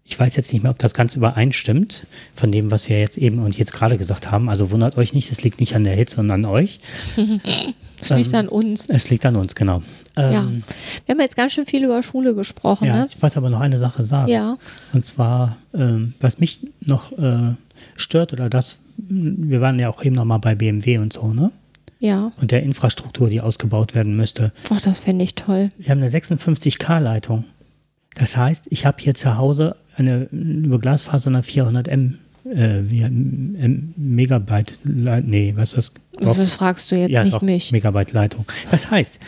Ich weiß jetzt nicht mehr, ob das ganz übereinstimmt von dem, was wir jetzt eben und jetzt gerade gesagt haben. Also wundert euch nicht, es liegt nicht an der Hitze, sondern an euch. Es liegt Ähm, an uns. Es liegt an uns, genau. Ja. Ähm, Wir haben jetzt ganz schön viel über Schule gesprochen, ja, ne? ich wollte aber noch eine Sache sagen. Ja. Und zwar, ähm, was mich noch äh, stört oder das, wir waren ja auch eben noch mal bei BMW und so, ne? Ja. Und der Infrastruktur, die ausgebaut werden müsste. Boah, das fände ich toll. Wir haben eine 56K-Leitung. Das heißt, ich habe hier zu Hause eine über Glasfaser eine 400 M, äh, M Megabyte, nee, was ist das? Doch. Das fragst du jetzt ja, nicht doch, mich. Megabyte Leitung. Das heißt,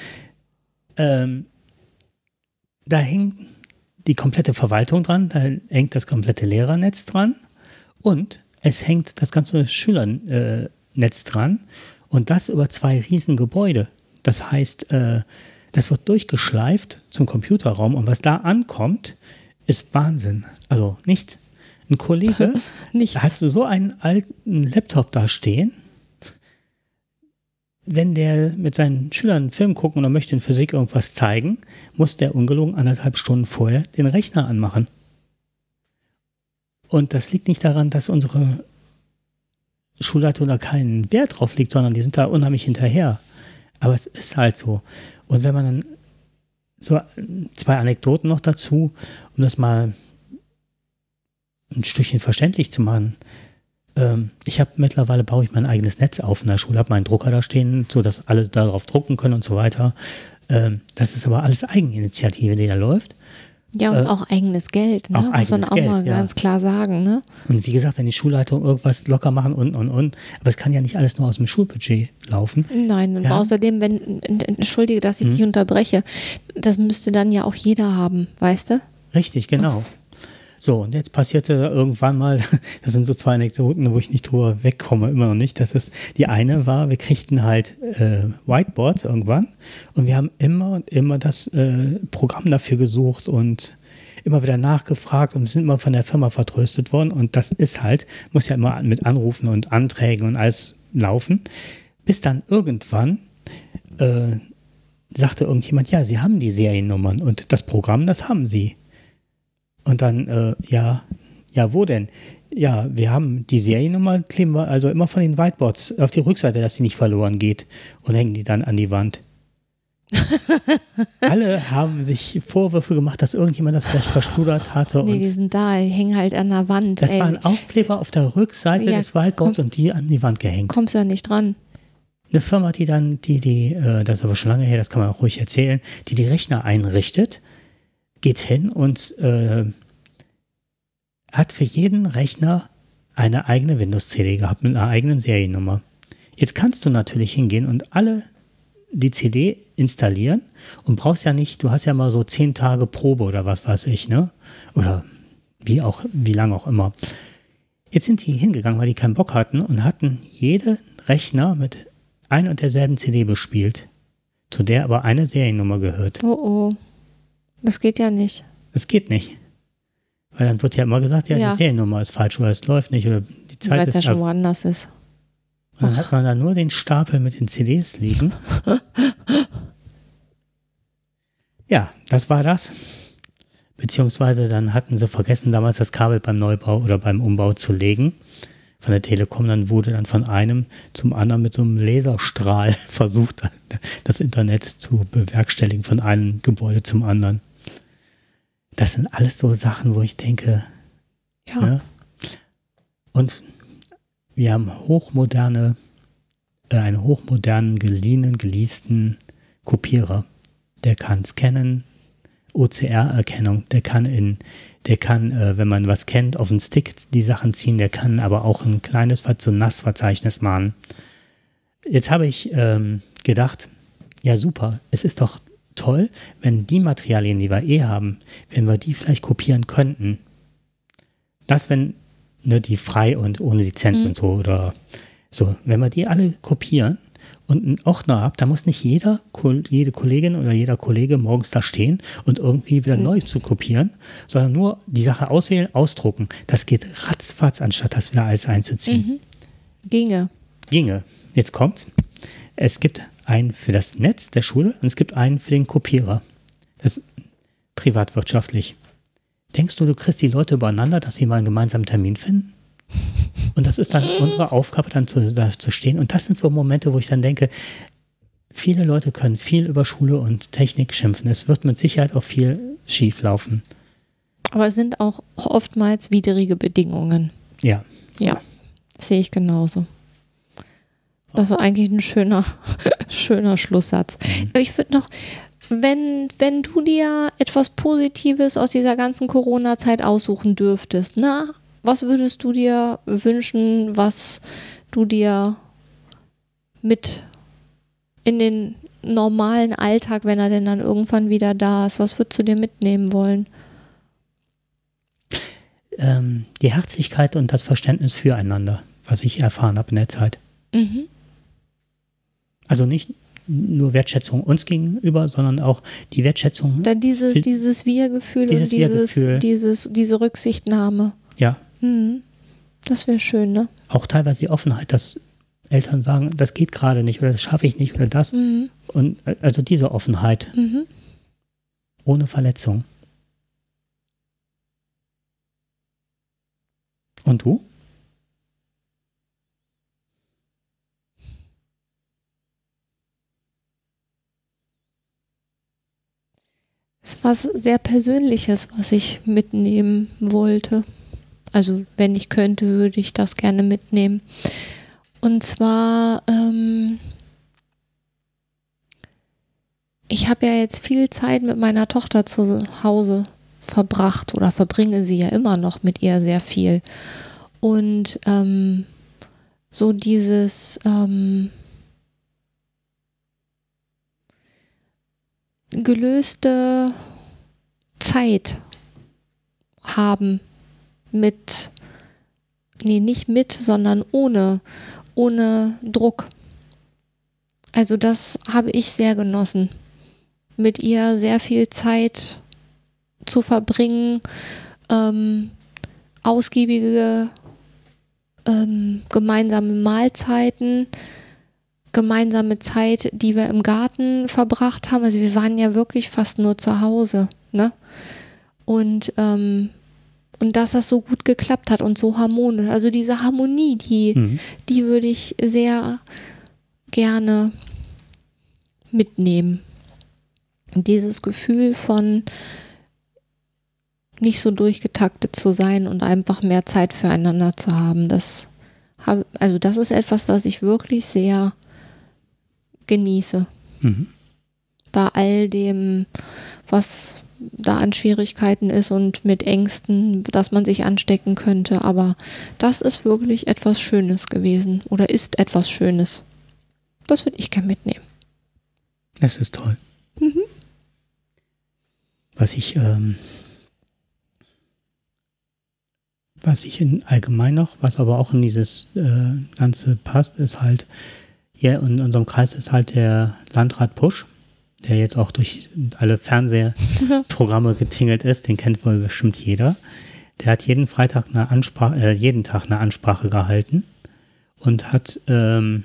ähm, da hängt die komplette Verwaltung dran, da hängt das komplette Lehrernetz dran und es hängt das ganze Schülernetz äh, dran und das über zwei riesen Gebäude. Das heißt, äh, das wird durchgeschleift zum Computerraum und was da ankommt, ist Wahnsinn. Also nichts. Ein Kollege Nicht. hat so einen alten Laptop da stehen. Wenn der mit seinen Schülern einen Film gucken oder möchte in Physik irgendwas zeigen, muss der ungelogen anderthalb Stunden vorher den Rechner anmachen. Und das liegt nicht daran, dass unsere Schulleitung da keinen Wert drauf legt, sondern die sind da unheimlich hinterher. Aber es ist halt so. Und wenn man dann so zwei Anekdoten noch dazu, um das mal ein Stückchen verständlich zu machen. Ähm, ich habe mittlerweile baue ich mein eigenes Netz auf in der Schule, habe meinen Drucker da stehen, sodass alle darauf drucken können und so weiter. Ähm, das ist aber alles Eigeninitiative, die da läuft. Ja, und Äh, auch eigenes Geld, ne? auch muss man eigenes auch mal Geld, ja. ganz klar sagen, ne? Und wie gesagt, wenn die Schulleitung irgendwas locker machen und, und, und. Aber es kann ja nicht alles nur aus dem Schulbudget laufen. Nein, und Ja. außerdem, wenn, entschuldige, dass ich Mhm. dich unterbreche, das müsste dann ja auch jeder haben, weißt du? Richtig, genau. So, und jetzt passierte irgendwann mal, das sind so zwei Anekdoten, wo ich nicht drüber wegkomme, immer noch nicht. Das ist, die eine war, wir kriegten halt äh, Whiteboards irgendwann und wir haben immer und immer das äh, Programm dafür gesucht und immer wieder nachgefragt und sind immer von der Firma vertröstet worden. Und das ist halt, muss ja immer mit Anrufen und Anträgen und alles laufen, bis dann irgendwann äh, sagte irgendjemand, ja, Sie haben die Seriennummern und das Programm, das haben Sie. Und dann, äh, ja, ja, wo denn? Ja, wir haben die Seriennummer, kleben wir also immer von den Whiteboards auf die Rückseite, dass sie nicht verloren geht und hängen die dann an die Wand. Alle haben sich Vorwürfe gemacht, dass irgendjemand das vielleicht verschludert hatte. Nee, die sind da, die hängen halt an der Wand. das ey. waren Aufkleber auf der Rückseite Ja, des Whiteboards und die an die Wand gehängt. Kommst ja nicht dran. Eine Firma, die dann, die, die, äh, das ist aber schon lange her, das kann man auch ruhig erzählen, die die Rechner einrichtet, geht hin und äh, hat für jeden Rechner eine eigene Windows-CD gehabt mit einer eigenen Seriennummer. Jetzt kannst du natürlich hingehen und alle die CD installieren und brauchst ja nicht, du hast ja mal so zehn Tage Probe oder was weiß ich, ne? Oder wie auch, wie lange auch immer. Jetzt sind die hingegangen, weil die keinen Bock hatten und hatten jeden Rechner mit ein und derselben CD bespielt, zu der aber eine Seriennummer gehört. Oh oh. Das geht ja nicht. Das geht nicht. Weil dann wird ja immer gesagt, ja, Ja. die Seriennummer ist falsch oder es läuft nicht oder die Zeit Weil es ist ja schon ab. woanders ist. Und dann hat man da nur den Stapel mit den CDs liegen. ja, das war das. Beziehungsweise dann hatten sie vergessen, damals das Kabel beim Neubau oder beim Umbau zu legen von der Telekom. Dann wurde dann von einem zum anderen mit so einem Laserstrahl versucht, das Internet zu bewerkstelligen von einem Gebäude zum anderen. Das sind alles so Sachen, wo ich denke, Ja. Ne? Und wir haben hochmoderne, äh, einen hochmodernen, geliehenen, geleasten Kopierer. Der kann scannen, OCR-Erkennung, der kann in, der kann, äh, wenn man was kennt, auf den Stick die Sachen ziehen, der kann aber auch ein kleines so NAS-Verzeichnis machen. Jetzt habe ich ähm, gedacht, ja super, es ist doch toll, wenn die Materialien, die wir eh haben, wenn wir die vielleicht kopieren könnten. Das, wenn ne, die frei und ohne Lizenz Mhm. und so oder so, wenn wir die alle kopieren und einen Ordner habt, da muss nicht jeder, jede Kollegin oder jeder Kollege morgens da stehen und irgendwie wieder neu zu kopieren, sondern nur die Sache auswählen, ausdrucken. Das geht ratzfatz, anstatt das wieder alles einzuziehen. Ginge. Ginge. Jetzt kommt, es gibt einen für das Netz der Schule und es gibt einen für den Kopierer. Das ist privatwirtschaftlich. Denkst du, du kriegst die Leute übereinander, dass sie mal einen gemeinsamen Termin finden? Und das ist dann unsere Aufgabe, dann zu, da zu stehen. Und das sind so Momente, wo ich dann denke, viele Leute können viel über Schule und Technik schimpfen. Es wird mit Sicherheit auch viel schief laufen. Aber es sind auch oftmals widrige Bedingungen. Ja. Ja, sehe ich genauso. Das ist eigentlich ein schöner, schöner Schlusssatz. Aber ich würde noch, wenn, wenn du dir etwas Positives aus dieser ganzen Corona-Zeit aussuchen dürftest, na, was würdest du dir wünschen, was du dir mit in den normalen Alltag, wenn er denn dann irgendwann wieder da ist, was würdest du dir mitnehmen wollen? Ähm, die Herzlichkeit und das Verständnis füreinander, was ich erfahren habe in der Zeit. Mhm. Also nicht nur Wertschätzung uns gegenüber, sondern auch die Wertschätzung, Dann dieses, dieses Wir-Gefühl und Dieses dieses, Wir-Gefühl. dieses, diese Rücksichtnahme. ja, Mhm. Das wäre schön, ne? auch teilweise die Offenheit, dass Eltern sagen, das geht gerade nicht oder das schaffe ich nicht oder das. Mhm. Und äh, also diese Offenheit Mhm. ohne Verletzung. Und du? Ist was sehr Persönliches, was ich mitnehmen wollte. Also, wenn ich könnte, würde ich das gerne mitnehmen. Und zwar, ähm, ich habe ja jetzt viel Zeit mit meiner Tochter zu Hause verbracht oder verbringe sie ja immer noch mit ihr sehr viel. Und ähm, so dieses ähm, gelöste Zeit haben mit, nee, nicht mit, sondern ohne, ohne Druck. Also das habe ich sehr genossen, mit ihr sehr viel Zeit zu verbringen, ähm, ausgiebige ähm, gemeinsame Mahlzeiten, gemeinsame Zeit, die wir im Garten verbracht haben. Also wir waren ja wirklich fast nur zu Hause, ne? Und ähm, und dass das so gut geklappt hat und so harmonisch. Also diese Harmonie, die, mhm. die würde ich sehr gerne mitnehmen. Dieses Gefühl von nicht so durchgetaktet zu sein und einfach mehr Zeit füreinander zu haben, das habe, also das ist etwas, das ich wirklich sehr genieße. Mhm. Bei all dem, was da an Schwierigkeiten ist und mit Ängsten, dass man sich anstecken könnte. Aber das ist wirklich etwas Schönes gewesen oder ist etwas Schönes. Das würde ich gerne mitnehmen. Das ist toll. Mhm. Was ich, ähm, was ich in allgemein noch, was aber auch in dieses äh, Ganze passt, ist halt, hier in unserem Kreis ist halt der Landrat Pusch, der jetzt auch durch alle Fernsehprogramme getingelt ist, den kennt wohl bestimmt jeder. Der hat jeden Freitag eine Ansprache, äh, jeden Tag eine Ansprache gehalten und hat ähm,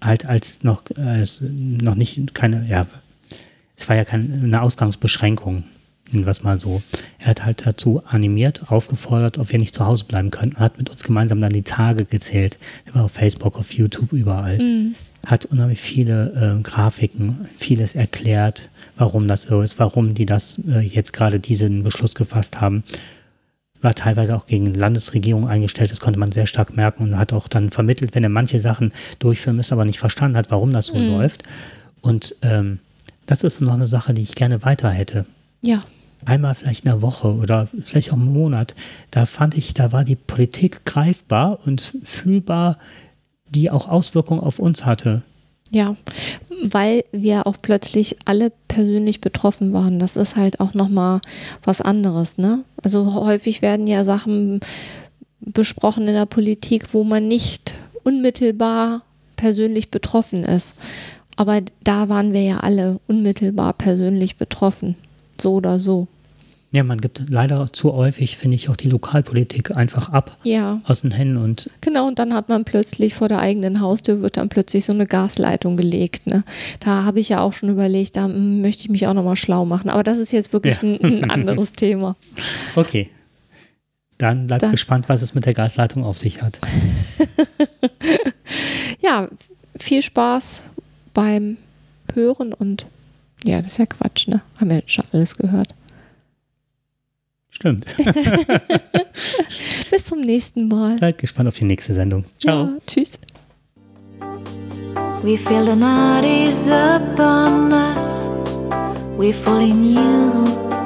halt als noch, als noch nicht keine, ja, es war ja keine Ausgangsbeschränkung, nennen wir es mal so. Er hat halt dazu animiert, aufgefordert, ob wir nicht zu Hause bleiben könnten, hat mit uns gemeinsam dann die Tage gezählt. Er war auf Facebook, auf YouTube, überall. Mhm. Hat unheimlich viele äh, Grafiken, vieles erklärt, warum das so ist, warum die das äh, jetzt gerade diesen Beschluss gefasst haben war teilweise auch gegen Landesregierung eingestellt. Das konnte man sehr stark merken und hat auch dann vermittelt, wenn er manche Sachen durchführen müsste, aber nicht verstanden hat, warum das so mhm. läuft. Und ähm, das ist noch eine Sache, die ich gerne weiter hätte. Ja. Einmal vielleicht in der Woche oder vielleicht auch im Monat. Da fand ich, da war die Politik greifbar und fühlbar, die auch Auswirkungen auf uns hatte. Ja, weil wir auch plötzlich alle persönlich betroffen waren. Das ist halt auch nochmal was anderes, ne? Also häufig werden ja Sachen besprochen in der Politik, wo man nicht unmittelbar persönlich betroffen ist. Aber da waren wir ja alle unmittelbar persönlich betroffen. So oder so. Ja, man gibt leider zu häufig, finde ich, auch die Lokalpolitik einfach ab ja. aus den Händen und. Genau, und dann hat man plötzlich vor der eigenen Haustür wird dann plötzlich so eine Gasleitung gelegt. Ne? Da habe ich ja auch schon überlegt, da möchte ich mich auch nochmal schlau machen. Aber das ist jetzt wirklich ja. ein, ein, anderes Thema. Okay. Dann bleibt da. gespannt, was es mit der Gasleitung auf sich hat. ja, viel Spaß beim Hören und ja, das ist ja Quatsch, ne? Haben wir jetzt schon alles gehört. Stimmt. Bis zum nächsten Mal. Seid gespannt auf die nächste Sendung. Ciao. Ja, tschüss. We feel the night is upon us. We fall in you.